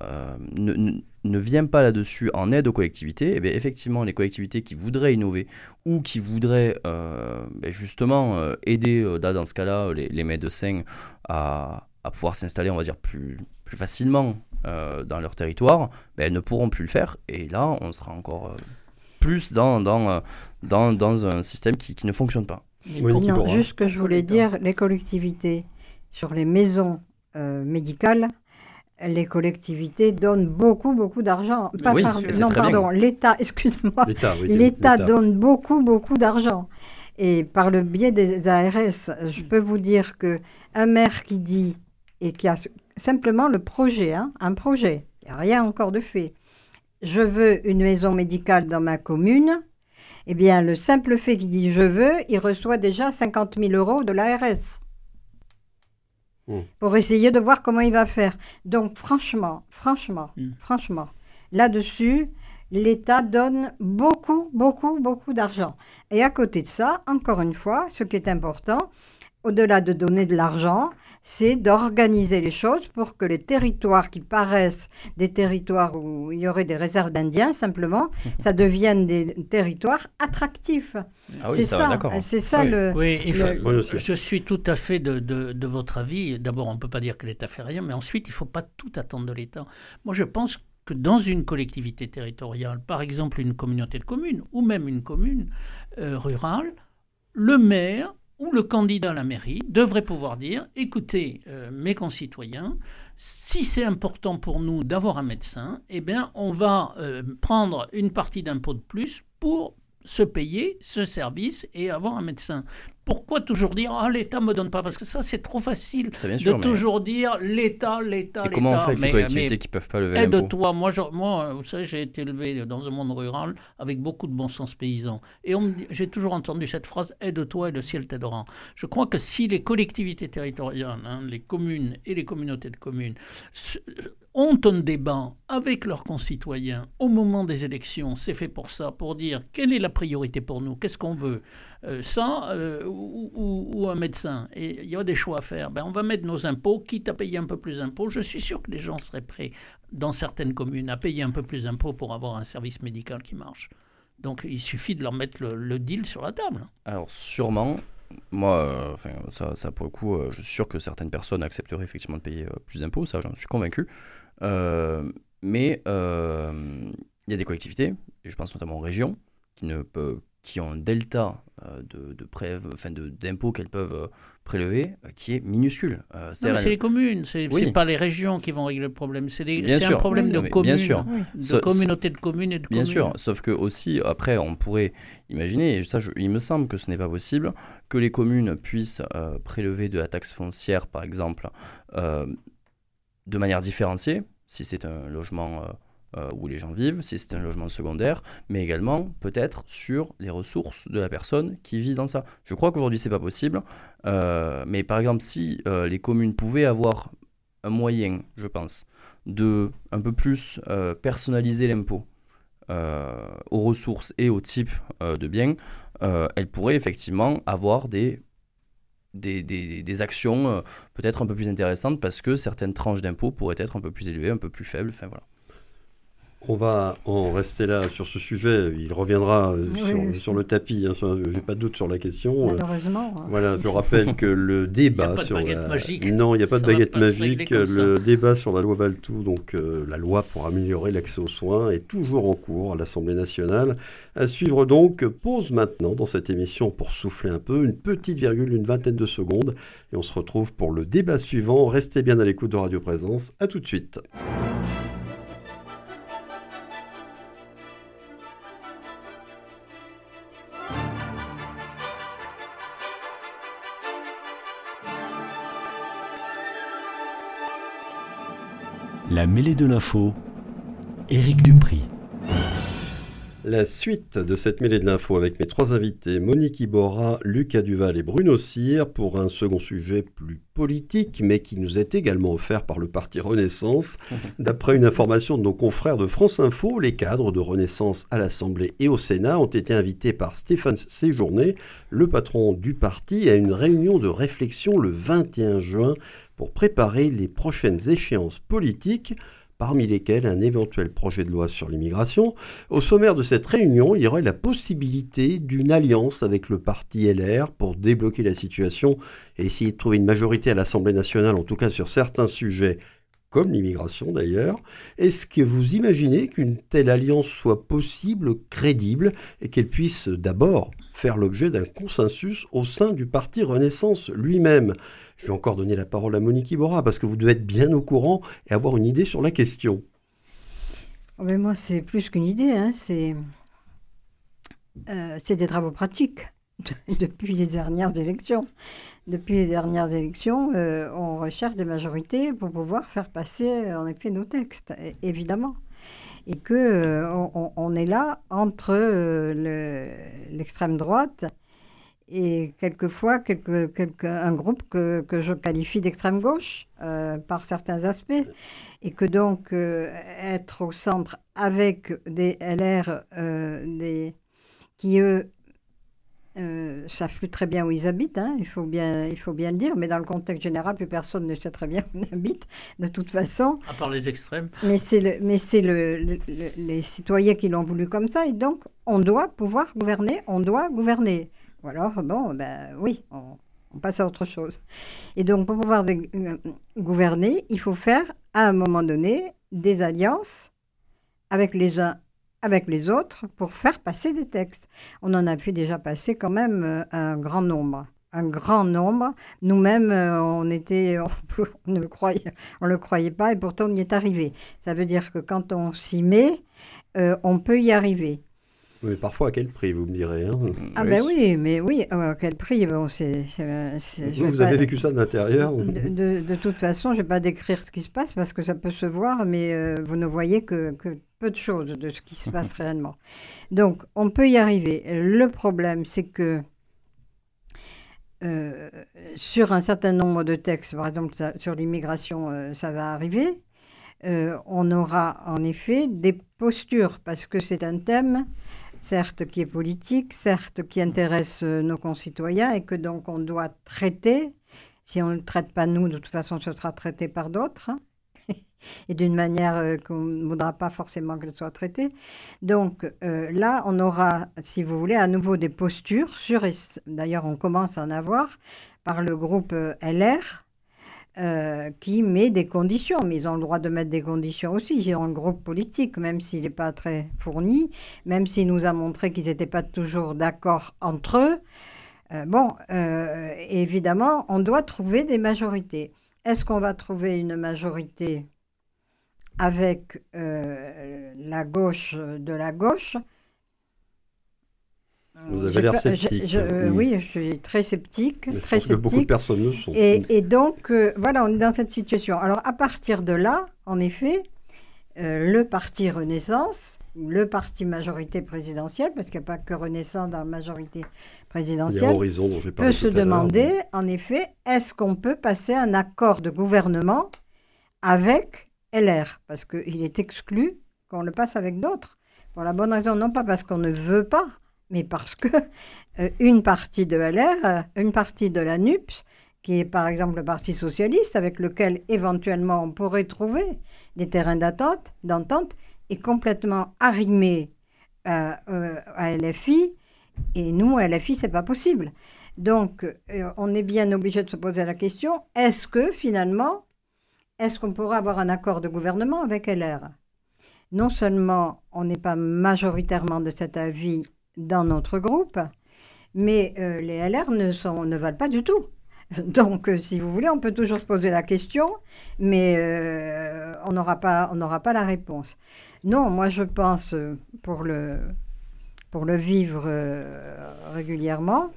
ne, ne, vient pas là-dessus en aide aux collectivités, eh effectivement, les collectivités qui voudraient innover ou qui voudraient ben, justement aider, dans ce cas-là, les, médecins à, à pouvoir s'installer, on va dire, plus, plus facilement dans leur territoire, ben, elles ne pourront plus le faire. Et là, on sera encore plus dans, dans, euh, dans, dans un système qui, qui, ne fonctionne pas. non, juste ce que je voulais dire, les collectivités, sur les maisons euh, médicales, les collectivités donnent beaucoup, beaucoup d'argent. Pas oui, non, pardon, l'État, (laughs) excuse-moi. L'État donne beaucoup, beaucoup d'argent. Et par le biais des ARS, je peux vous dire que un maire qui dit, et qui a simplement le projet, hein, un projet, il n'y a rien encore de fait, je veux une maison médicale dans ma commune, eh bien, le simple fait qu'il dit je veux, il reçoit déjà 50 000 euros de l'ARS. Hmm. Pour essayer de voir comment il va faire. Donc, franchement, franchement, hmm. franchement, là-dessus, l'État donne beaucoup, beaucoup, beaucoup d'argent. Et à côté de ça, encore une fois, ce qui est important, au-delà de donner de l'argent, c'est d'organiser les choses pour que les territoires qui paraissent des territoires où il y aurait des réserves d'Indiens, simplement, (laughs) ça devienne des territoires attractifs. Ah oui, c'est ça, C'est ça le. Oui, je suis tout à fait de, de, votre avis. D'abord, on ne peut pas dire que l'État fait rien, mais ensuite, il ne faut pas tout attendre de l'État. Moi, je pense que dans une collectivité territoriale, par exemple une communauté de communes ou même une commune euh, rurale, le maire ou le candidat à la mairie devrait pouvoir dire, écoutez, euh, mes concitoyens, si c'est important pour nous d'avoir un médecin, eh bien, on va euh, prendre une partie d'impôt de plus pour se payer ce service et avoir un médecin pourquoi toujours dire ah l'État me donne pas? Parce que ça c'est trop facile de toujours dire l'État l'État l'État comment on fait avec les collectivités qui peuvent pas lever aide-toi. moi moi vous savez j'ai été élevé dans un monde rural avec beaucoup de bon sens paysan. Et j'ai toujours entendu cette phrase aide-toi et le ciel t'aidera. Je crois que si les collectivités territoriales hein, les communes et les communautés de communes ont un débat avec leurs concitoyens au moment des élections, c'est fait pour ça, pour dire quelle est la priorité pour nous, qu'est-ce qu'on veut, euh, ça euh, ou, un médecin. Et il y a des choix à faire. Ben, on va mettre nos impôts, quitte à payer un peu plus d'impôts. Je suis sûr que les gens seraient prêts, dans certaines communes, à payer un peu plus d'impôts pour avoir un service médical qui marche. Donc il suffit de leur mettre le, deal sur la table. Alors sûrement, moi, euh, ça, ça, pour le coup, je suis sûr que certaines personnes accepteraient effectivement de payer plus d'impôts, ça j'en suis convaincu. mais il y a des collectivités, et je pense notamment aux régions, qui ne peuvent qui ont un delta euh, de, enfin d'impôts qu'elles peuvent euh, prélever euh, qui est minuscule. c'est les communes, c'est oui. pas les régions qui vont régler le problème, c'est un problème de communes, bien sûr. de communauté de communes et de Bien sûr, sauf que aussi, après, on pourrait imaginer, et ça, il me semble que ce n'est pas possible, que les communes puissent prélever de la taxe foncière, par exemple, de manière différenciée, si c'est un logement euh, où les gens vivent, si c'est un logement secondaire, mais également peut-être sur les ressources de la personne qui vit dans ça. Je crois qu'aujourd'hui c'est pas possible, euh, mais par exemple si euh, les communes pouvaient avoir un moyen, je pense, de un peu plus personnaliser l'impôt aux ressources et au type de biens, elles pourraient effectivement avoir des des, des, actions peut-être un peu plus intéressantes parce que certaines tranches d'impôts pourraient être un peu plus élevées, un peu plus faibles. Enfin voilà. On va en rester là sur ce sujet. Il reviendra euh, sur, le tapis. Hein. Je n'ai pas de doute sur la question. Malheureusement. Hein. Voilà, je rappelle que le (laughs) débat sur la... Non, il n'y a pas de baguette magique. Le débat sur la loi Valtou, donc euh, la loi pour améliorer l'accès aux soins, est toujours en cours à l'Assemblée nationale. À suivre donc, pause maintenant dans cette émission pour souffler un peu, une petite virgule, une vingtaine de secondes. Et on se retrouve pour le débat suivant. Restez bien à l'écoute de Radio Présence. À tout de suite. La mêlée de l'info, Éric Dupri. La suite de cette mêlée de l'info avec mes trois invités, Monique Iborra, Lucas Duval et Bruno Cyr, pour un second sujet plus politique, mais qui nous est également offert par le parti Renaissance. (laughs) D'après une information de nos confrères de France Info, les cadres de Renaissance à l'Assemblée et au Sénat ont été invités par Stéphane Séjourné, le patron du parti, à une réunion de réflexion le 21 juin pour préparer les prochaines échéances politiques, parmi lesquelles un éventuel projet de loi sur l'immigration. Au sommaire de cette réunion, il y aurait la possibilité d'une alliance avec le parti LR pour débloquer la situation et essayer de trouver une majorité à l'Assemblée nationale, en tout cas sur certains sujets comme l'immigration d'ailleurs. Est-ce que vous imaginez qu'une telle alliance soit possible, crédible, et qu'elle puisse d'abord faire l'objet d'un consensus au sein du parti Renaissance lui-même je vais encore donner la parole à Monique Iborra parce que vous devez être bien au courant et avoir une idée sur la question. Oh, mais moi, c'est plus qu'une idée, hein. c'est euh, des travaux pratiques (laughs) depuis les dernières élections. Depuis les dernières élections, euh, on recherche des majorités pour pouvoir faire passer en effet nos textes, évidemment. Et que euh, on, est là entre l'extrême droite et quelquefois quelque, quelque, un groupe que, que je qualifie d'extrême gauche euh, par certains aspects, et que donc euh, être au centre avec des LR euh, des, qui, eux, savent plus très bien où ils habitent, hein, il, faut bien, il faut bien le dire, mais dans le contexte général, plus personne ne sait très bien où on habite, de toute façon. À part les extrêmes. Mais c'est le, mais c'est le, les citoyens qui l'ont voulu comme ça, et donc on doit pouvoir gouverner, on doit gouverner. Ou alors, bon, ben oui, on, passe à autre chose. Et donc, pour pouvoir euh, gouverner, il faut faire, à un moment donné, des alliances avec les uns, avec les autres, pour faire passer des textes. On en a fait déjà passer quand même euh, un grand nombre. Un grand nombre. Nous-mêmes, euh, on (laughs) ne le croyait, on le croyait pas et pourtant on y est arrivé. Ça veut dire que quand on s'y met, on peut y arriver. Mais parfois à quel prix, vous me direz hein Ah ben oui, mais oui, à quel prix bon, c'est, Vous, vous avez vécu ça de l'intérieur de, de, toute façon, je ne vais pas décrire ce qui se passe parce que ça peut se voir, mais euh, vous ne voyez que, que, peu de choses de ce qui se passe (laughs) réellement. Donc, on peut y arriver. Le problème, c'est que euh, sur un certain nombre de textes, par exemple sur l'immigration, euh, ça va arriver. on aura en effet des postures parce que c'est un thème certes qui est politique, certes qui intéresse euh, nos concitoyens et que donc on doit traiter. Si on ne le traite pas nous, de toute façon, ce sera traité par d'autres hein, (laughs) et d'une manière euh, qu'on ne voudra pas forcément qu'elle soit traitée. Donc euh, là, on aura, si vous voulez, à nouveau des postures sur, d'ailleurs on commence à en avoir par le groupe LR, euh, qui met des conditions. Mais ils ont le droit de mettre des conditions aussi. Ils ont un groupe politique, même s'il n'est pas très fourni, même s'il nous a montré qu'ils n'étaient pas toujours d'accord entre eux. Euh, bon, euh, évidemment, on doit trouver des majorités. Est-ce qu'on va trouver une majorité avec la gauche de la gauche? Vous avez l'air sceptique. Euh, oui, je suis très sceptique. Mais très je pense que beaucoup de personnes le sont. Et, donc, euh, voilà, on est dans cette situation. Alors, à partir de là, en effet, euh, le parti Renaissance, le parti majorité présidentielle, parce qu'il n'y a pas que Renaissance dans la majorité présidentielle, Horizon, dont peut se demander, en effet, est-ce qu'on peut passer un accord de gouvernement avec LR Parce qu'il est exclu qu'on le passe avec d'autres. Pour la bonne raison, non pas parce qu'on ne veut pas, mais parce que euh, une partie de LR, euh, une partie de la NUPS, qui est par exemple le Parti socialiste, avec lequel éventuellement on pourrait trouver des terrains d'entente, est complètement arrimée euh, à LFI, et nous, à LFI, c'est pas possible. Donc, on est bien obligé de se poser la question est-ce que finalement, est-ce qu'on pourrait avoir un accord de gouvernement avec LR Non seulement on n'est pas majoritairement de cet avis dans notre groupe, mais euh, les LR ne, sont, ne valent pas du tout. (laughs) Donc, euh, si vous voulez, on peut toujours se poser la question, mais euh, on n'aura pas, pas la réponse. Non, moi je pense, pour le, pour le vivre régulièrement,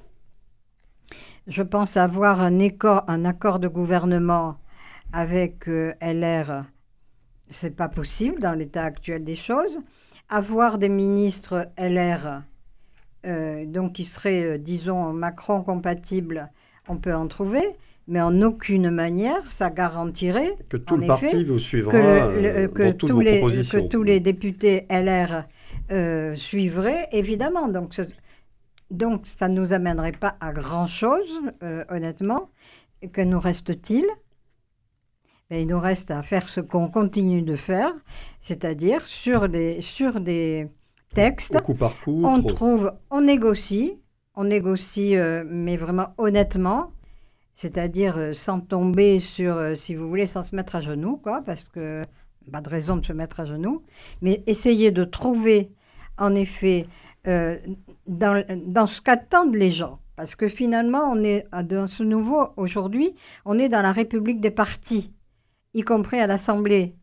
je pense avoir un, un accord de gouvernement avec LR, c'est pas possible dans l'état actuel des choses. Avoir des ministres LR, euh, donc qui serait, euh, disons, Macron compatible, on peut en trouver, mais en aucune manière ça garantirait que tout le parti vous suivra que, que, tous les, que tous les députés LR euh, suivraient, évidemment. Donc, donc ça ne nous amènerait pas à grand-chose, honnêtement. Que nous reste-t-il? Ben, Il nous reste à faire ce qu'on continue de faire, c'est-à-dire sur des, sur des, texte. on trouve, on négocie, on négocie, euh, mais vraiment honnêtement, c'est-à-dire euh, sans tomber sur, euh, si vous voulez, sans se mettre à genoux, quoi, parce que pas de raison de se mettre à genoux, mais essayer de trouver, en effet, dans, dans ce qu'attendent les gens. Parce que finalement, on est dans ce nouveau, aujourd'hui, on est dans la République des partis, y compris à l'Assemblée.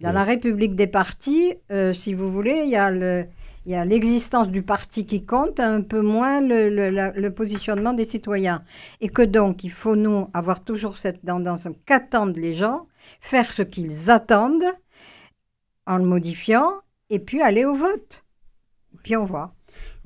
Dans la République des partis, euh, si vous voulez, il y a le, il y a l'existence du parti qui compte, un peu moins le, le, positionnement des citoyens. Et que donc, il faut, nous, avoir toujours cette tendance qu'attendent les gens, faire ce qu'ils attendent en le modifiant, et puis aller au vote. Puis on voit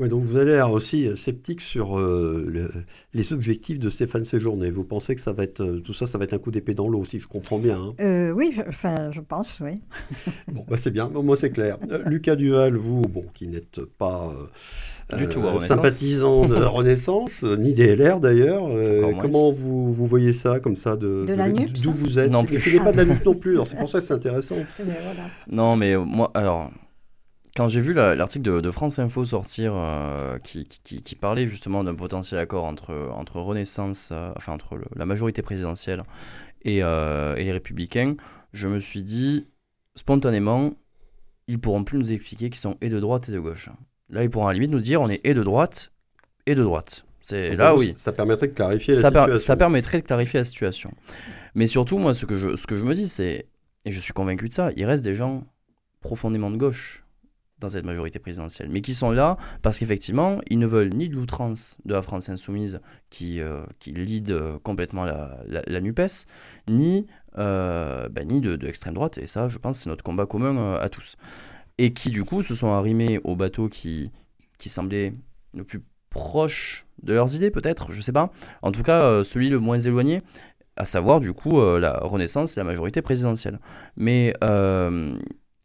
donc vous avez l'air aussi euh, sceptique sur euh, les objectifs de Stéphane Séjourné. Vous pensez que ça va être, euh, tout ça, ça va être un coup d'épée dans l'eau, si je comprends bien hein Oui, enfin, je pense, oui. (laughs) bon, bah, c'est bien, au moins c'est clair. Lucas Duval, vous, bon, qui n'êtes pas du tout sympathisant de (laughs) Renaissance, ni des LR d'ailleurs, comment vous, vous, voyez ça, comme ça, de, d'où vous êtes? Non plus. pas de la (laughs) lutte non plus, c'est pour ça que c'est intéressant. Non, mais moi, alors quand j'ai vu l'article de, France Info sortir euh, qui, qui, parlait justement d'un potentiel accord entre, entre Renaissance, euh, enfin entre la majorité présidentielle et, euh, et, les Républicains, je me suis dit spontanément, ils pourront plus nous expliquer qu'ils sont et de droite et de gauche. Là, ils pourront à la limite nous dire on est et de droite et de droite. C'est là, oui. Ça permettrait de clarifier la situation. ça permettrait de clarifier la situation. Mais surtout, moi, ce que je, ce que je me dis, c'est, et je suis convaincu de ça, il reste des gens profondément de gauche dans cette majorité présidentielle, mais qui sont là parce qu'effectivement, ils ne veulent ni de l'outrance de la France insoumise qui, euh, qui lead euh, complètement la, la, NUPES, ni, euh, ben, ni de, de l'extrême droite, et ça, je pense, c'est notre combat commun à tous. Et qui, du coup, se sont arrimés au bateau qui, qui semblait le plus proche de leurs idées, peut-être, je sais pas. En tout cas, celui le moins éloigné, à savoir, du coup, la Renaissance et la majorité présidentielle. Mais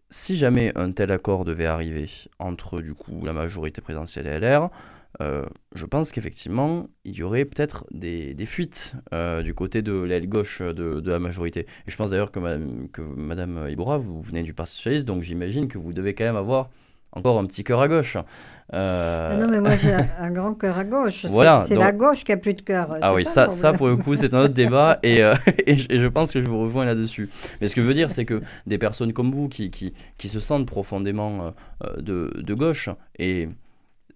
si jamais un tel accord devait arriver entre du coup la majorité présidentielle et LR, euh, je pense qu'effectivement, il y aurait peut-être des, fuites euh, du côté de l'aile gauche de, la majorité. Et je pense d'ailleurs que, Madame, que Ibora, vous venez du Parti Socialiste, donc j'imagine que vous devez quand même avoir encore un petit cœur à gauche. Euh, ah non, mais moi j'ai un, grand cœur à gauche. c'est la gauche qui a plus de cœur. Ah oui, ça, ça pour le coup, c'est un autre (laughs) débat et, euh, et, je pense que je vous rejoins là-dessus. Mais ce que je veux dire, c'est que des personnes comme vous qui, qui, qui se sentent profondément euh, de, de, gauche et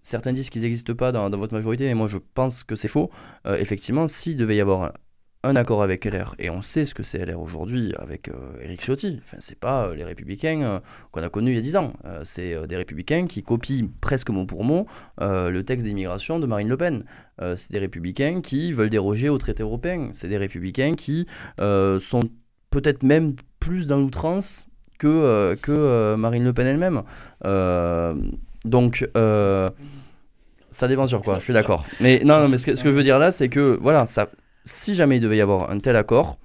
certains disent qu'ils n'existent pas dans, dans, votre majorité, mais moi je pense que c'est faux. effectivement, s'il devait y avoir un accord avec LR. Et on sait ce que c'est LR aujourd'hui avec euh, Éric Ciotti. Enfin, c'est pas euh, les républicains euh, qu'on a connus il y a 10 ans. c'est des républicains qui copient presque mot pour mot le texte d'immigration de Marine Le Pen. c'est des républicains qui veulent déroger au traité européen. C'est des républicains qui sont peut-être même plus dans l'outrance que, Marine Le Pen elle-même. donc ça dépend sur quoi, je suis d'accord. Mais non, non mais ce que, je veux dire là, c'est que voilà, ça, si jamais il devait y avoir un tel accord,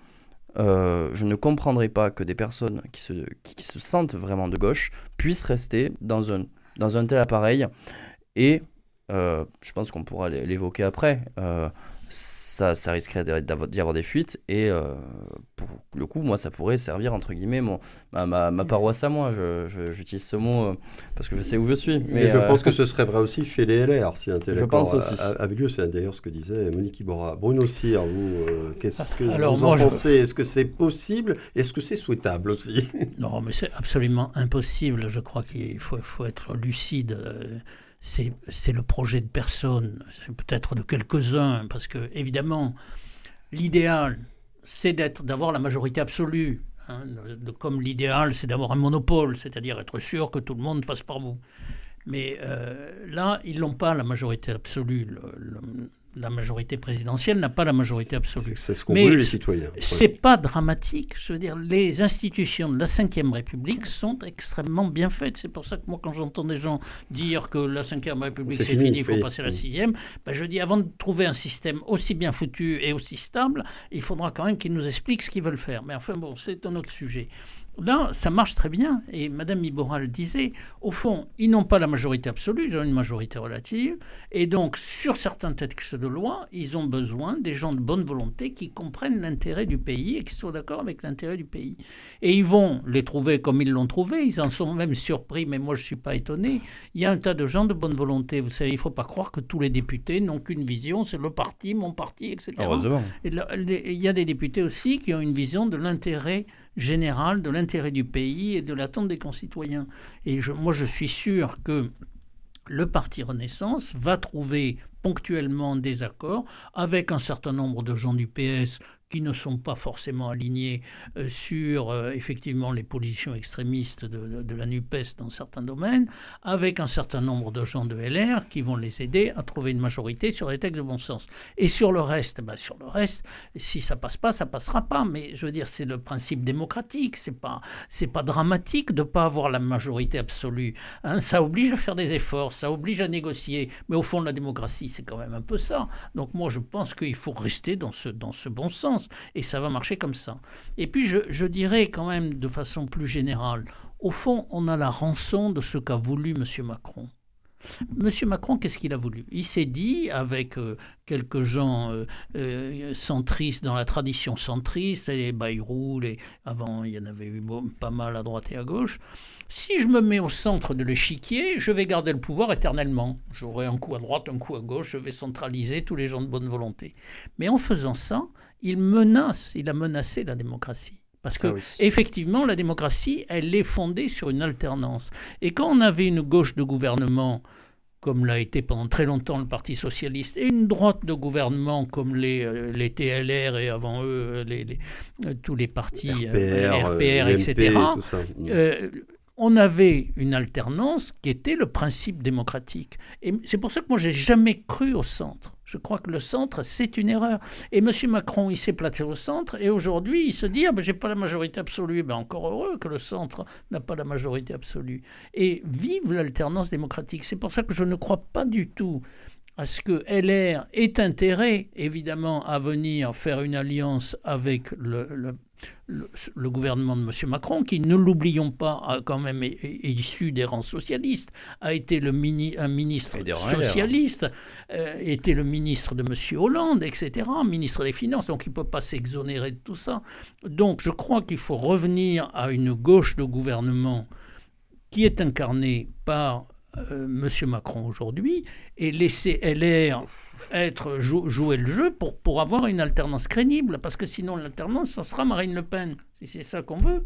euh, je ne comprendrais pas que des personnes qui se, qui, se sentent vraiment de gauche puissent rester dans un, dans un tel appareil. Et euh, je pense qu'on pourra l'évoquer après. Euh, ça, ça risquerait d'y avoir des fuites. Et euh, pour le coup, moi, ça pourrait servir, entre guillemets, mon, ma, ma, paroisse à moi. J'utilise ce mot euh, parce que je sais où je suis. Mais, je euh, pense que ce serait vrai aussi chez les LR, si un tel je pense aussi. avec lieu. C'est d'ailleurs ce que disait Monique Iborra. Bruno Cyr, vous, qu'est-ce que (laughs) Alors, vous en pensez? Est-ce que c'est possible? Est-ce que c'est souhaitable aussi? Non, mais c'est absolument impossible. Je crois qu'il faut, faut, être lucide c'est le projet de personne, c'est peut-être de quelques-uns, parce que évidemment, l'idéal, c'est d'avoir la majorité absolue. Hein, comme l'idéal, c'est d'avoir un monopole, c'est-à-dire être sûr que tout le monde passe par vous. Mais euh, là, ils n'ont pas la majorité absolue la majorité présidentielle n'a pas la majorité absolue. C'est ce qu'ont voulu les citoyens. C'est pas dramatique. Je veux dire, les institutions de la Ve République sont extrêmement bien faites. C'est pour ça que moi, quand j'entends des gens dire que la Ve République c'est fini, il faut passer à la sixième, ben je dis avant de trouver un système aussi bien foutu et aussi stable, il faudra quand même qu'ils nous expliquent ce qu'ils veulent faire. Mais enfin bon, c'est un autre sujet. Là, ça marche très bien. Et Mme Iboral disait, au fond, ils n'ont pas la majorité absolue, ils ont une majorité relative. Et donc, sur certains textes de loi, ils ont besoin des gens de bonne volonté qui comprennent l'intérêt du pays et qui soient d'accord avec l'intérêt du pays. Et ils vont les trouver comme ils l'ont trouvé. Ils en sont même surpris, mais moi, je ne suis pas étonné. Il y a un tas de gens de bonne volonté. Vous savez, il ne faut pas croire que tous les députés n'ont qu'une vision, c'est le parti, mon parti, etc. Heureusement. Et il y a des députés aussi qui ont une vision de l'intérêt général de l'intérêt du pays et de l'attente des concitoyens. Et moi, je suis sûr que le Parti Renaissance va trouver ponctuellement des accords avec un certain nombre de gens du PS qui ne sont pas forcément alignés euh, sur euh, effectivement les positions extrémistes de, la NUPES dans certains domaines, avec un certain nombre de gens de LR qui vont les aider à trouver une majorité sur les textes de bon sens. Et sur le reste, bah, sur le reste, si ça passe pas, ça passera pas. Mais je veux dire, c'est le principe démocratique. C'est pas, c'est pas dramatique de pas avoir la majorité absolue. Hein. ça oblige à faire des efforts, ça oblige à négocier. Mais au fond, la démocratie, c'est quand même un peu ça. Donc moi, je pense qu'il faut rester dans ce, dans ce bon sens. Et ça va marcher comme ça. Et puis je, dirais quand même de façon plus générale, au fond, on a la rançon de ce qu'a voulu M. Macron. M. Macron, qu'est-ce qu'il a voulu? Il s'est dit, avec euh, quelques gens euh, euh, centristes dans la tradition centriste, les Bayrou, les... avant il y en avait eu pas mal à droite et à gauche, si je me mets au centre de l'échiquier, je vais garder le pouvoir éternellement. J'aurai un coup à droite, un coup à gauche, je vais centraliser tous les gens de bonne volonté. Mais en faisant ça, il menace, il a menacé la démocratie. Parce que, effectivement, la démocratie, elle est fondée sur une alternance. Et quand on avait une gauche de gouvernement, comme l'a été pendant très longtemps le Parti socialiste, et une droite de gouvernement comme les, euh, les TLR et avant eux les, euh, tous les partis RPR, RPR etc., on avait une alternance qui était le principe démocratique. Et c'est pour ça que moi, j'ai jamais cru au centre. Je crois que le centre, c'est une erreur. Et M. Macron, il s'est platé au centre, et aujourd'hui, il se dit, ah ben, j'ai pas la majorité absolue. Ben, encore heureux que le centre n'a pas la majorité absolue. Et vive l'alternance démocratique. C'est pour ça que je ne crois pas du tout à ce que LR ait intérêt, évidemment, à venir faire une alliance avec le, gouvernement de M. Macron, qui, ne l'oublions pas, a quand même est, issu des rangs socialistes, a été le mini, un ministre socialiste, euh, était le ministre de M. Hollande, etc., ministre des Finances, donc il ne peut pas s'exonérer de tout ça. Donc je crois qu'il faut revenir à une gauche de gouvernement qui est incarnée par euh, M. Macron aujourd'hui et laisser LR être jouer le jeu pour, pour avoir une alternance crédible, parce que sinon l'alternance, ça sera Marine Le Pen, si c'est ça qu'on veut.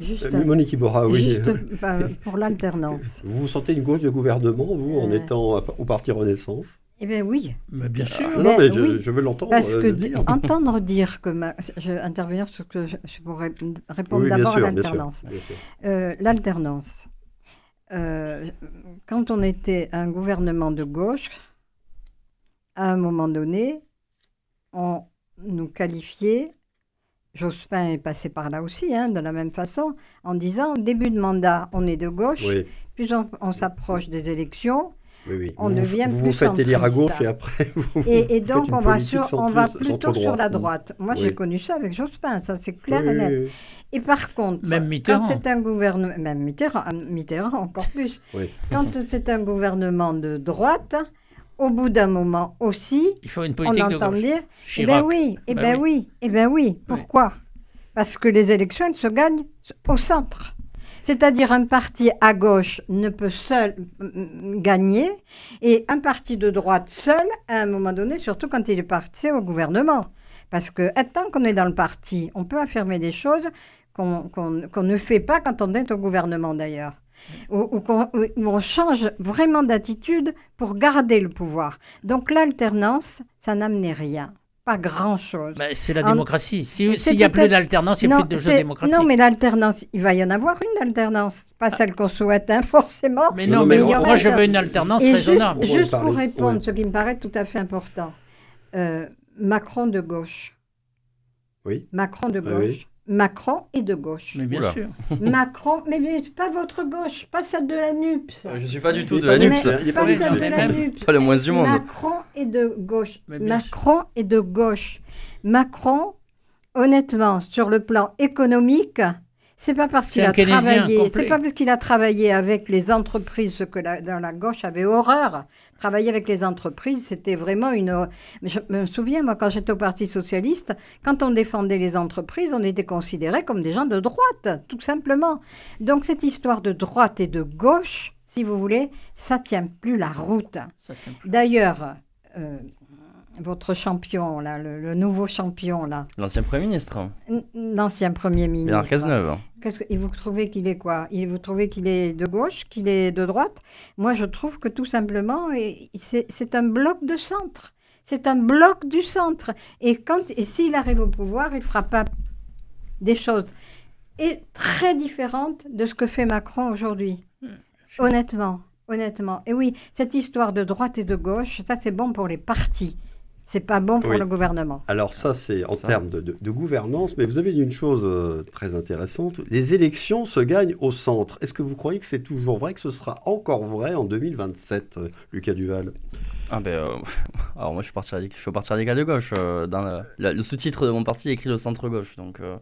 Juste, euh, Monique Iborra, oui. (laughs) Bah, pour l'alternance. Vous vous sentez une gauche de gouvernement, vous, en euh. étant au Parti Renaissance? Eh bien oui. Mais bien sûr. non, mais je, veux l'entendre. Parce que dire. entendre dire que je vais intervenir sur ce que je, pourrais répondre d'abord à l'alternance. l'alternance. Euh, quand on était un gouvernement de gauche, à un moment donné, on nous qualifiait, Jospin est passé par là aussi, hein, de la même façon, en disant, début de mandat, on est de gauche, puis on s'approche des élections, on devient vous, plus vous faites élire à gauche et après (laughs) vous Et, donc on va, sur, on va plutôt sur la droite. Moi j'ai connu ça avec Jospin, ça c'est clair et net. Et par contre, même quand c'est un gouvernement, même Mitterrand, Mitterrand encore plus, quand c'est un gouvernement de droite, au bout d'un moment aussi, Il faut une politique on entend de dire, eh ben oui, eh ben, ben oui, eh ben oui. Pourquoi? Parce que les élections, elles se gagnent au centre. C'est-à-dire un parti à gauche ne peut seul gagner et un parti de droite seul, à un moment donné, surtout quand il est parti au gouvernement. Parce que tant qu'on est dans le parti, on peut affirmer des choses qu'on ne fait pas quand on est au gouvernement d'ailleurs. Ou, on change vraiment d'attitude pour garder le pouvoir. Donc l'alternance, ça n'amenait rien pas grand-chose. Bah, c'est la démocratie. S'il n'y a plus d'alternance, il n'y a plus de jeu démocratique. Non, mais l'alternance, il va y en avoir une alternance. Pas ah. celle qu'on souhaite, hein, (laughs) forcément. Mais non, mais, moi, je veux une alternance raisonnable. Juste, pour répondre, ce qui me paraît tout à fait important. Euh, Macron de gauche. Oui. Macron de gauche. Macron est de gauche. Mais bien sûr. (laughs) Macron, mais, mais pas votre gauche, pas celle de la NUPS. Je ne suis pas du tout de la NUPS. pas, celle de la NUPS. Pas le moins du monde. Macron est de gauche. Macron est de gauche. Macron, honnêtement, sur le plan économique, c'est pas parce qu'il a travaillé, c'est pas parce qu'il a travaillé avec les entreprises, ce que dans la gauche avait horreur. Travailler avec les entreprises, c'était vraiment une. Je me souviens, moi, quand j'étais au Parti socialiste, quand on défendait les entreprises, on était considérés comme des gens de droite, tout simplement. Donc cette histoire de droite et de gauche, si vous voulez, ça tient plus la route. D'ailleurs. Euh, votre champion, là, le, nouveau champion, là. L'ancien Premier ministre. L'ancien Premier ministre. Alors, Cazeneuve. Et vous trouvez qu'il est quoi? Il Vous trouvez qu'il est de gauche, qu'il est de droite? Moi, je trouve que tout simplement, c'est un bloc de centre. C'est un bloc du centre. Et, quand, et s'il arrive au pouvoir, il fera pas des choses et très différentes de ce que fait Macron aujourd'hui. Hmm, honnêtement, honnêtement. Et oui, cette histoire de droite et de gauche, ça c'est bon pour les partis. C'est pas bon pour le gouvernement. Alors ça, c'est en termes de, gouvernance, mais vous avez dit une chose euh, très intéressante. Les élections se gagnent au centre. Est-ce que vous croyez que c'est toujours vrai, que ce sera encore vrai en 2027, euh, Lucas Duval? Ah ben, euh, (laughs) alors moi je suis parti, je suis parti radical de gauche. Euh, dans le sous-titre de mon parti est écrit le centre gauche. Donc, euh,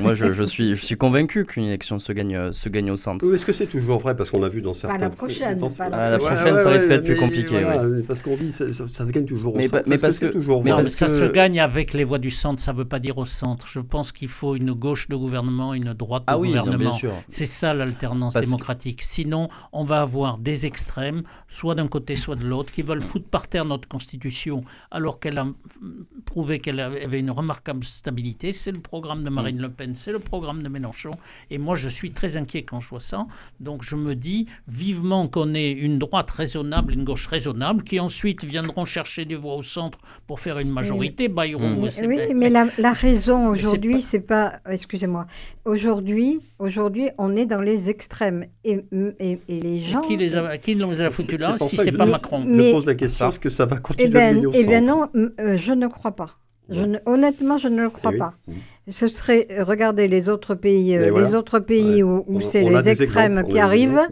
moi je, je, suis, je suis convaincu qu'une élection se gagne, se gagne au centre. Est-ce que c'est toujours vrai? Parce qu'on l'a vu dans certains. Pas la prochaine. la, la prochaine, ça risque d'être plus compliqué. Parce qu'on dit ça, ça, se gagne toujours au centre. Mais parce que, toujours mais parce ça se gagne avec les voix du centre. Ça ne veut pas dire au centre. Je pense qu'il faut une gauche de gouvernement, une droite de ah oui, gouvernement. C'est ça l'alternance démocratique. Sinon, on va avoir des extrêmes, soit d'un côté, soit de l'autre, qui veulent foutre par terre notre Constitution alors qu'elle a prouvé qu'elle avait une remarquable stabilité. C'est le programme de Marine Le Pen, c'est le programme de Mélenchon. Et moi, je suis très inquiet quand je vois ça. Donc je me dis vivement qu'on ait une droite raisonnable, une gauche raisonnable, qui ensuite viendront chercher des voix au centre pour faire une majorité. Bayrou, oui, mais la, raison aujourd'hui, c'est pas... Excusez-moi. Aujourd'hui, aujourd'hui, on est dans les extrêmes. Et, et, les gens... qui, les a, qui nous a foutu là si c'est pas Macron Je pose la question, est-ce que ça va continuer eh ben, Eh bien non, euh, je ne crois pas. Je honnêtement, je ne le crois eh pas. Ce serait, euh, regardez les autres pays, euh, les autres pays où, c'est les extrêmes qui arrivent.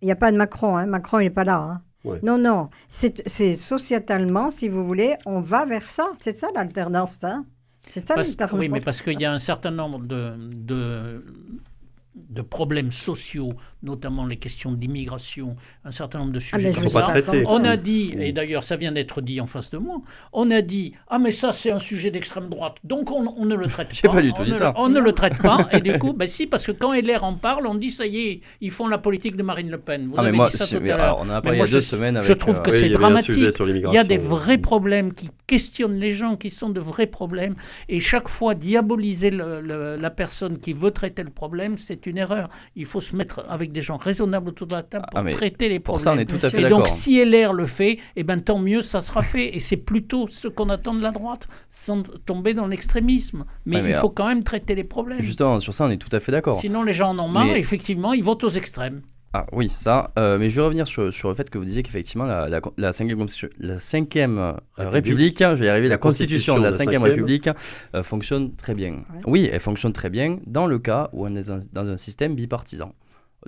Il n'y a pas de Macron. Hein. Macron, il n'est pas là. Hein. Non, non. C'est sociétalement, si vous voulez, on va vers ça. C'est ça l'alternance. Hein. C'est ça l'alternance. Oui, mais parce qu'il y a un certain nombre de, de de problèmes sociaux, notamment les questions d'immigration, un certain nombre de ah, sujets comme ça. On a dit, et d'ailleurs ça vient d'être dit en face de moi, on a dit ah mais ça c'est un sujet d'extrême droite, donc on, ne le traite (laughs) pas. pas du tout on, dit ne, ça. on ne le traite pas et du coup, (laughs) ben si parce que quand LR en parle, on dit ça y est, ils font la politique de Marine Le Pen. Vous ah, avez mais moi, dit ça tout à l'heure. On a parlé il y a deux semaines. Avec, je trouve que c'est dramatique. Il y a des vrais problèmes qui questionnent les gens, qui sont de vrais problèmes, et chaque fois diaboliser la personne qui veut traiter le problème, c'est une erreur. Il faut se mettre avec des gens raisonnables autour de la table pour ah, traiter les problèmes. Pour ça, on est tout à fait Et donc, si LR le fait, eh ben, tant mieux, ça sera fait. Et c'est plutôt ce qu'on attend de la droite, sans tomber dans l'extrémisme. Mais, il faut quand même traiter les problèmes. Justement, sur ça, on est tout à fait d'accord. Sinon, les gens en ont marre, effectivement, ils votent aux extrêmes. Ah oui, ça. Euh, mais je vais revenir sur, sur, le fait que vous disiez qu'effectivement, la, la, la, cinquième, la cinquième euh, République, je vais y arriver, la, constitution, de la cinquième République euh, fonctionne très bien. Oui, elle fonctionne très bien dans le cas où on est dans, un système bipartisan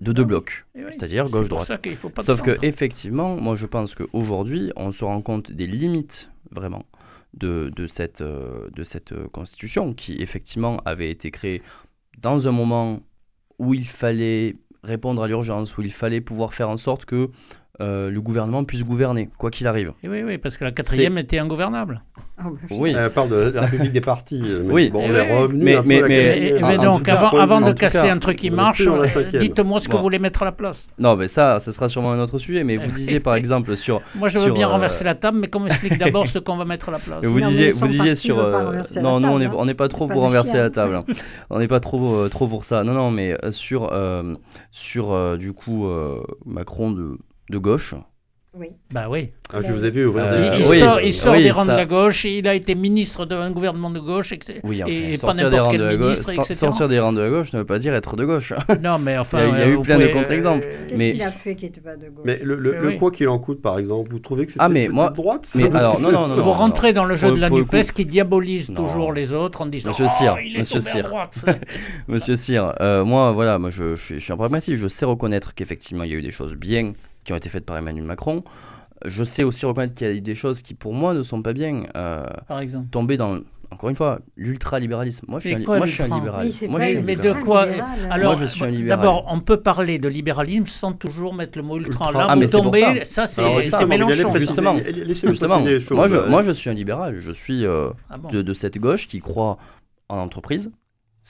de deux blocs, c'est-à-dire gauche-droite. Sauf que effectivement, moi je pense qu'aujourd'hui, on se rend compte des limites vraiment de, de cette, de cette constitution qui effectivement avait été créée dans un moment où il fallait répondre à l'urgence, où il fallait pouvoir faire en sorte que euh, le gouvernement puisse gouverner, quoi qu'il arrive. oui, oui, parce que la quatrième était ingouvernable. Ah, oui. Elle parle de la République des partis. oui, bon, on est revenu mais, un mais, peu mais, mais donc, avant, avant de casser un truc qui marche, dites-moi ce que vous voulez mettre à la place. Non, mais ça, ce sera sûrement un autre sujet. Mais vous disiez par exemple sur. Moi, je veux bien euh, renverser la table, mais qu'on m'explique (laughs) d'abord ce qu'on va mettre à la place. Vous disiez, vous disiez sur. Euh, non, nous, on n'est pas trop pour renverser la table. Hein. On n'est pas trop trop pour ça. Non, non, mais sur sur du coup Macron de gauche. Oui. Bah oui. Ah, je vous ai vu ouvrir des... Il, sort, il sort des rangs de la gauche, il a été ministre d'un gouvernement de gauche, etc. Oui, enfin, et pas n'importe quel ministre, etc. Sortir des rangs de la gauche ne veut pas dire être de gauche. (laughs) Non, mais enfin... il y a, eu plein de contre-exemples. Qu'est-ce mais... qu'il a fait qui n'était pas de gauche Mais le, le, quoi qu'il en coûte, par exemple, vous trouvez que c'était ah, de droite mais alors, non, non, non, Vous rentrez dans le jeu de la NUPES qui diabolise toujours les autres en disant Monsieur Cyr, oh, Monsieur Cyr, (laughs) Monsieur Cyr, euh, moi, voilà, moi je suis un pragmatique, je sais reconnaître qu'effectivement il y a eu des choses bien qui ont été faites par Emmanuel Macron je sais aussi reconnaître qu'il y a des choses qui pour moi ne sont pas bien. Euh, Par exemple Tomber dans, encore une fois, l'ultralibéralisme. Moi, je suis, un, moi, je suis un libéral. moi, je suis mais de quoi Alors, je suis un libéral. D'abord, on peut parler de libéralisme sans toujours mettre le mot ultra. Là, ah, vous tombez, ça, c'est Mélenchon. Justement, justement moi, je, moi, je suis un libéral. Je suis euh, ah de, de cette gauche qui croit en entreprise,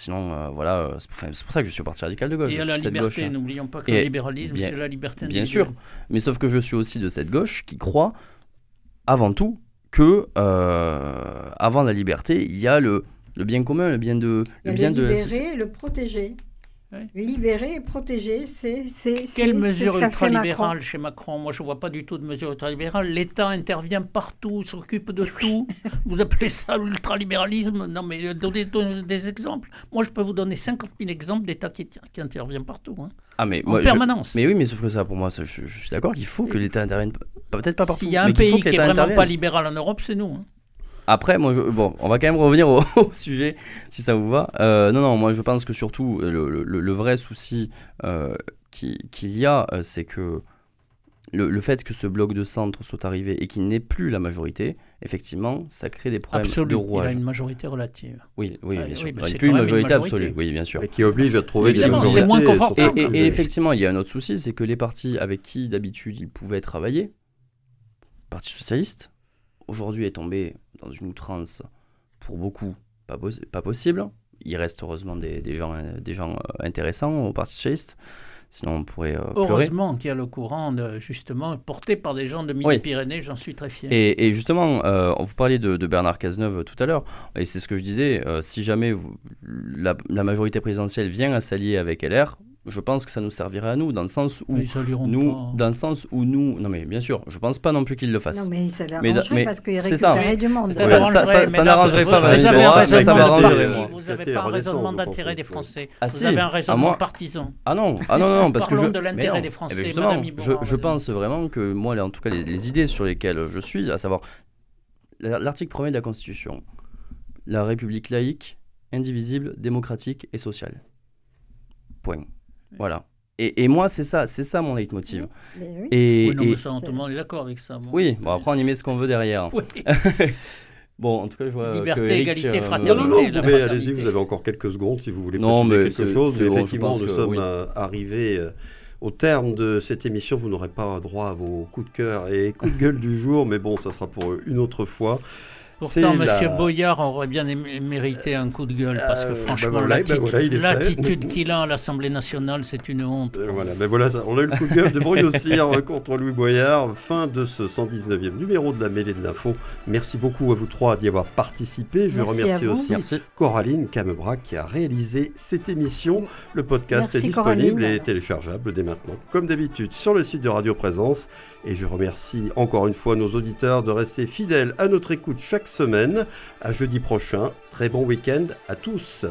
Sinon, euh, voilà, euh, c'est pour, ça que je suis au Parti radical de gauche. Et à la liberté, n'oublions pas que le libéralisme, c'est la liberté Bien sûr, mais sauf que je suis aussi de cette gauche qui croit, avant tout, que euh, avant la liberté, il y a le, le bien commun, le bien de, le, bien de le protéger. Libérer et protéger, c'est. Quelle mesure ultralibérale chez Macron? Moi, je ne vois pas du tout de mesure ultralibérale. L'État intervient partout, s'occupe de tout. vous appelez ça l'ultralibéralisme? Non, mais euh, donnez, des exemples. Moi, je peux vous donner 50 000 exemples d'État qui, qui intervient partout. Hein. Ah, mais en permanence. Mais oui, mais sauf que ça, pour moi, je, suis d'accord qu'il faut que l'État intervienne. Peut-être pas partout. S'il y a un pays qui est vraiment pas libéral en Europe, c'est nous. Hein. Après, moi, bon, on va quand même revenir (laughs) au, sujet, si ça vous va. Euh, non, non, moi, je pense que surtout, le, vrai souci euh, qu'il y a, euh, c'est que le, fait que ce bloc de centre soit arrivé et qu'il n'ait plus la majorité, effectivement, ça crée des problèmes de rouage. Il a une majorité relative. Oui, oui, bien sûr. il n'y a plus une majorité, absolue, oui, bien sûr. Et qui oblige à trouver des majorités. moins confortable. Et, et, effectivement, il y a un autre souci, c'est que les partis avec qui d'habitude il pouvait travailler, Parti socialiste, aujourd'hui est tombé dans une outrance pour beaucoup pas, pas possible. Il reste heureusement des, des gens, des gens euh, intéressants au Parti socialiste. sinon on pourrait euh, Heureusement qu'il y a le courant, justement, porté par des gens de Midi-Pyrénées, j'en suis très fier. Et, justement, euh, vous parliez de, Bernard Cazeneuve tout à l'heure, et c'est ce que je disais, si jamais la, la majorité présidentielle vient à s'allier avec LR, je pense que ça nous servirait à nous, dans le sens où nous, dans le sens où nous, non mais bien sûr, je pense pas non plus qu'ils le fassent. Non mais ça l'arrangerait parce qu'il récupérerait du monde. Ça, ça, n'arrangerait pas. Vous avez un raisonnement Vous n'avez pas un raisonnement d'intérêt des Français. Ah, vous avez un raisonnement partisan. Ah non, ah non, non, parce que je. de l'intérêt des Français. Justement, je pense vraiment que moi, en tout cas, les idées sur lesquelles je suis, à savoir l'article 1 de la Constitution, la République laïque, indivisible, démocratique et sociale. Point. Voilà. Et, et, moi, c'est ça, c'est ça mon leitmotiv. Oui. Et, oui, non, et... ça, on est d'accord avec ça. Oui, bon, après on y met ce qu'on veut derrière. Oui. (laughs) bon, en tout cas, je vois Liberté, que égalité, euh... fraternité. Non, non, non, vous allez-y, vous avez encore quelques secondes si vous voulez non, préciser quelque chose. Bon, effectivement, nous sommes euh, arrivés euh, au terme de cette émission. Vous n'aurez pas droit à vos coups de cœur et coups de gueule du jour, mais bon, ça sera pour une autre fois. Pourtant, M. Boyard aurait bien mérité un coup de gueule, parce que euh, ben franchement, ben l'attitude qu'il a à l'Assemblée nationale, c'est une honte. Euh, voilà, ben voilà on a eu le coup de gueule de Bruno Cyr contre Louis Boyard. Fin de ce 119e numéro de la mêlée de l'info. Merci beaucoup à vous trois d'y avoir participé. Je remercie aussi Coraline Camebrac qui a réalisé cette émission. Le podcast est disponible et téléchargeable dès maintenant, comme d'habitude, sur le site de Radio Présence. Et je remercie encore une fois nos auditeurs de rester fidèles à notre écoute chaque semaine. À jeudi prochain. Très bon week-end à tous.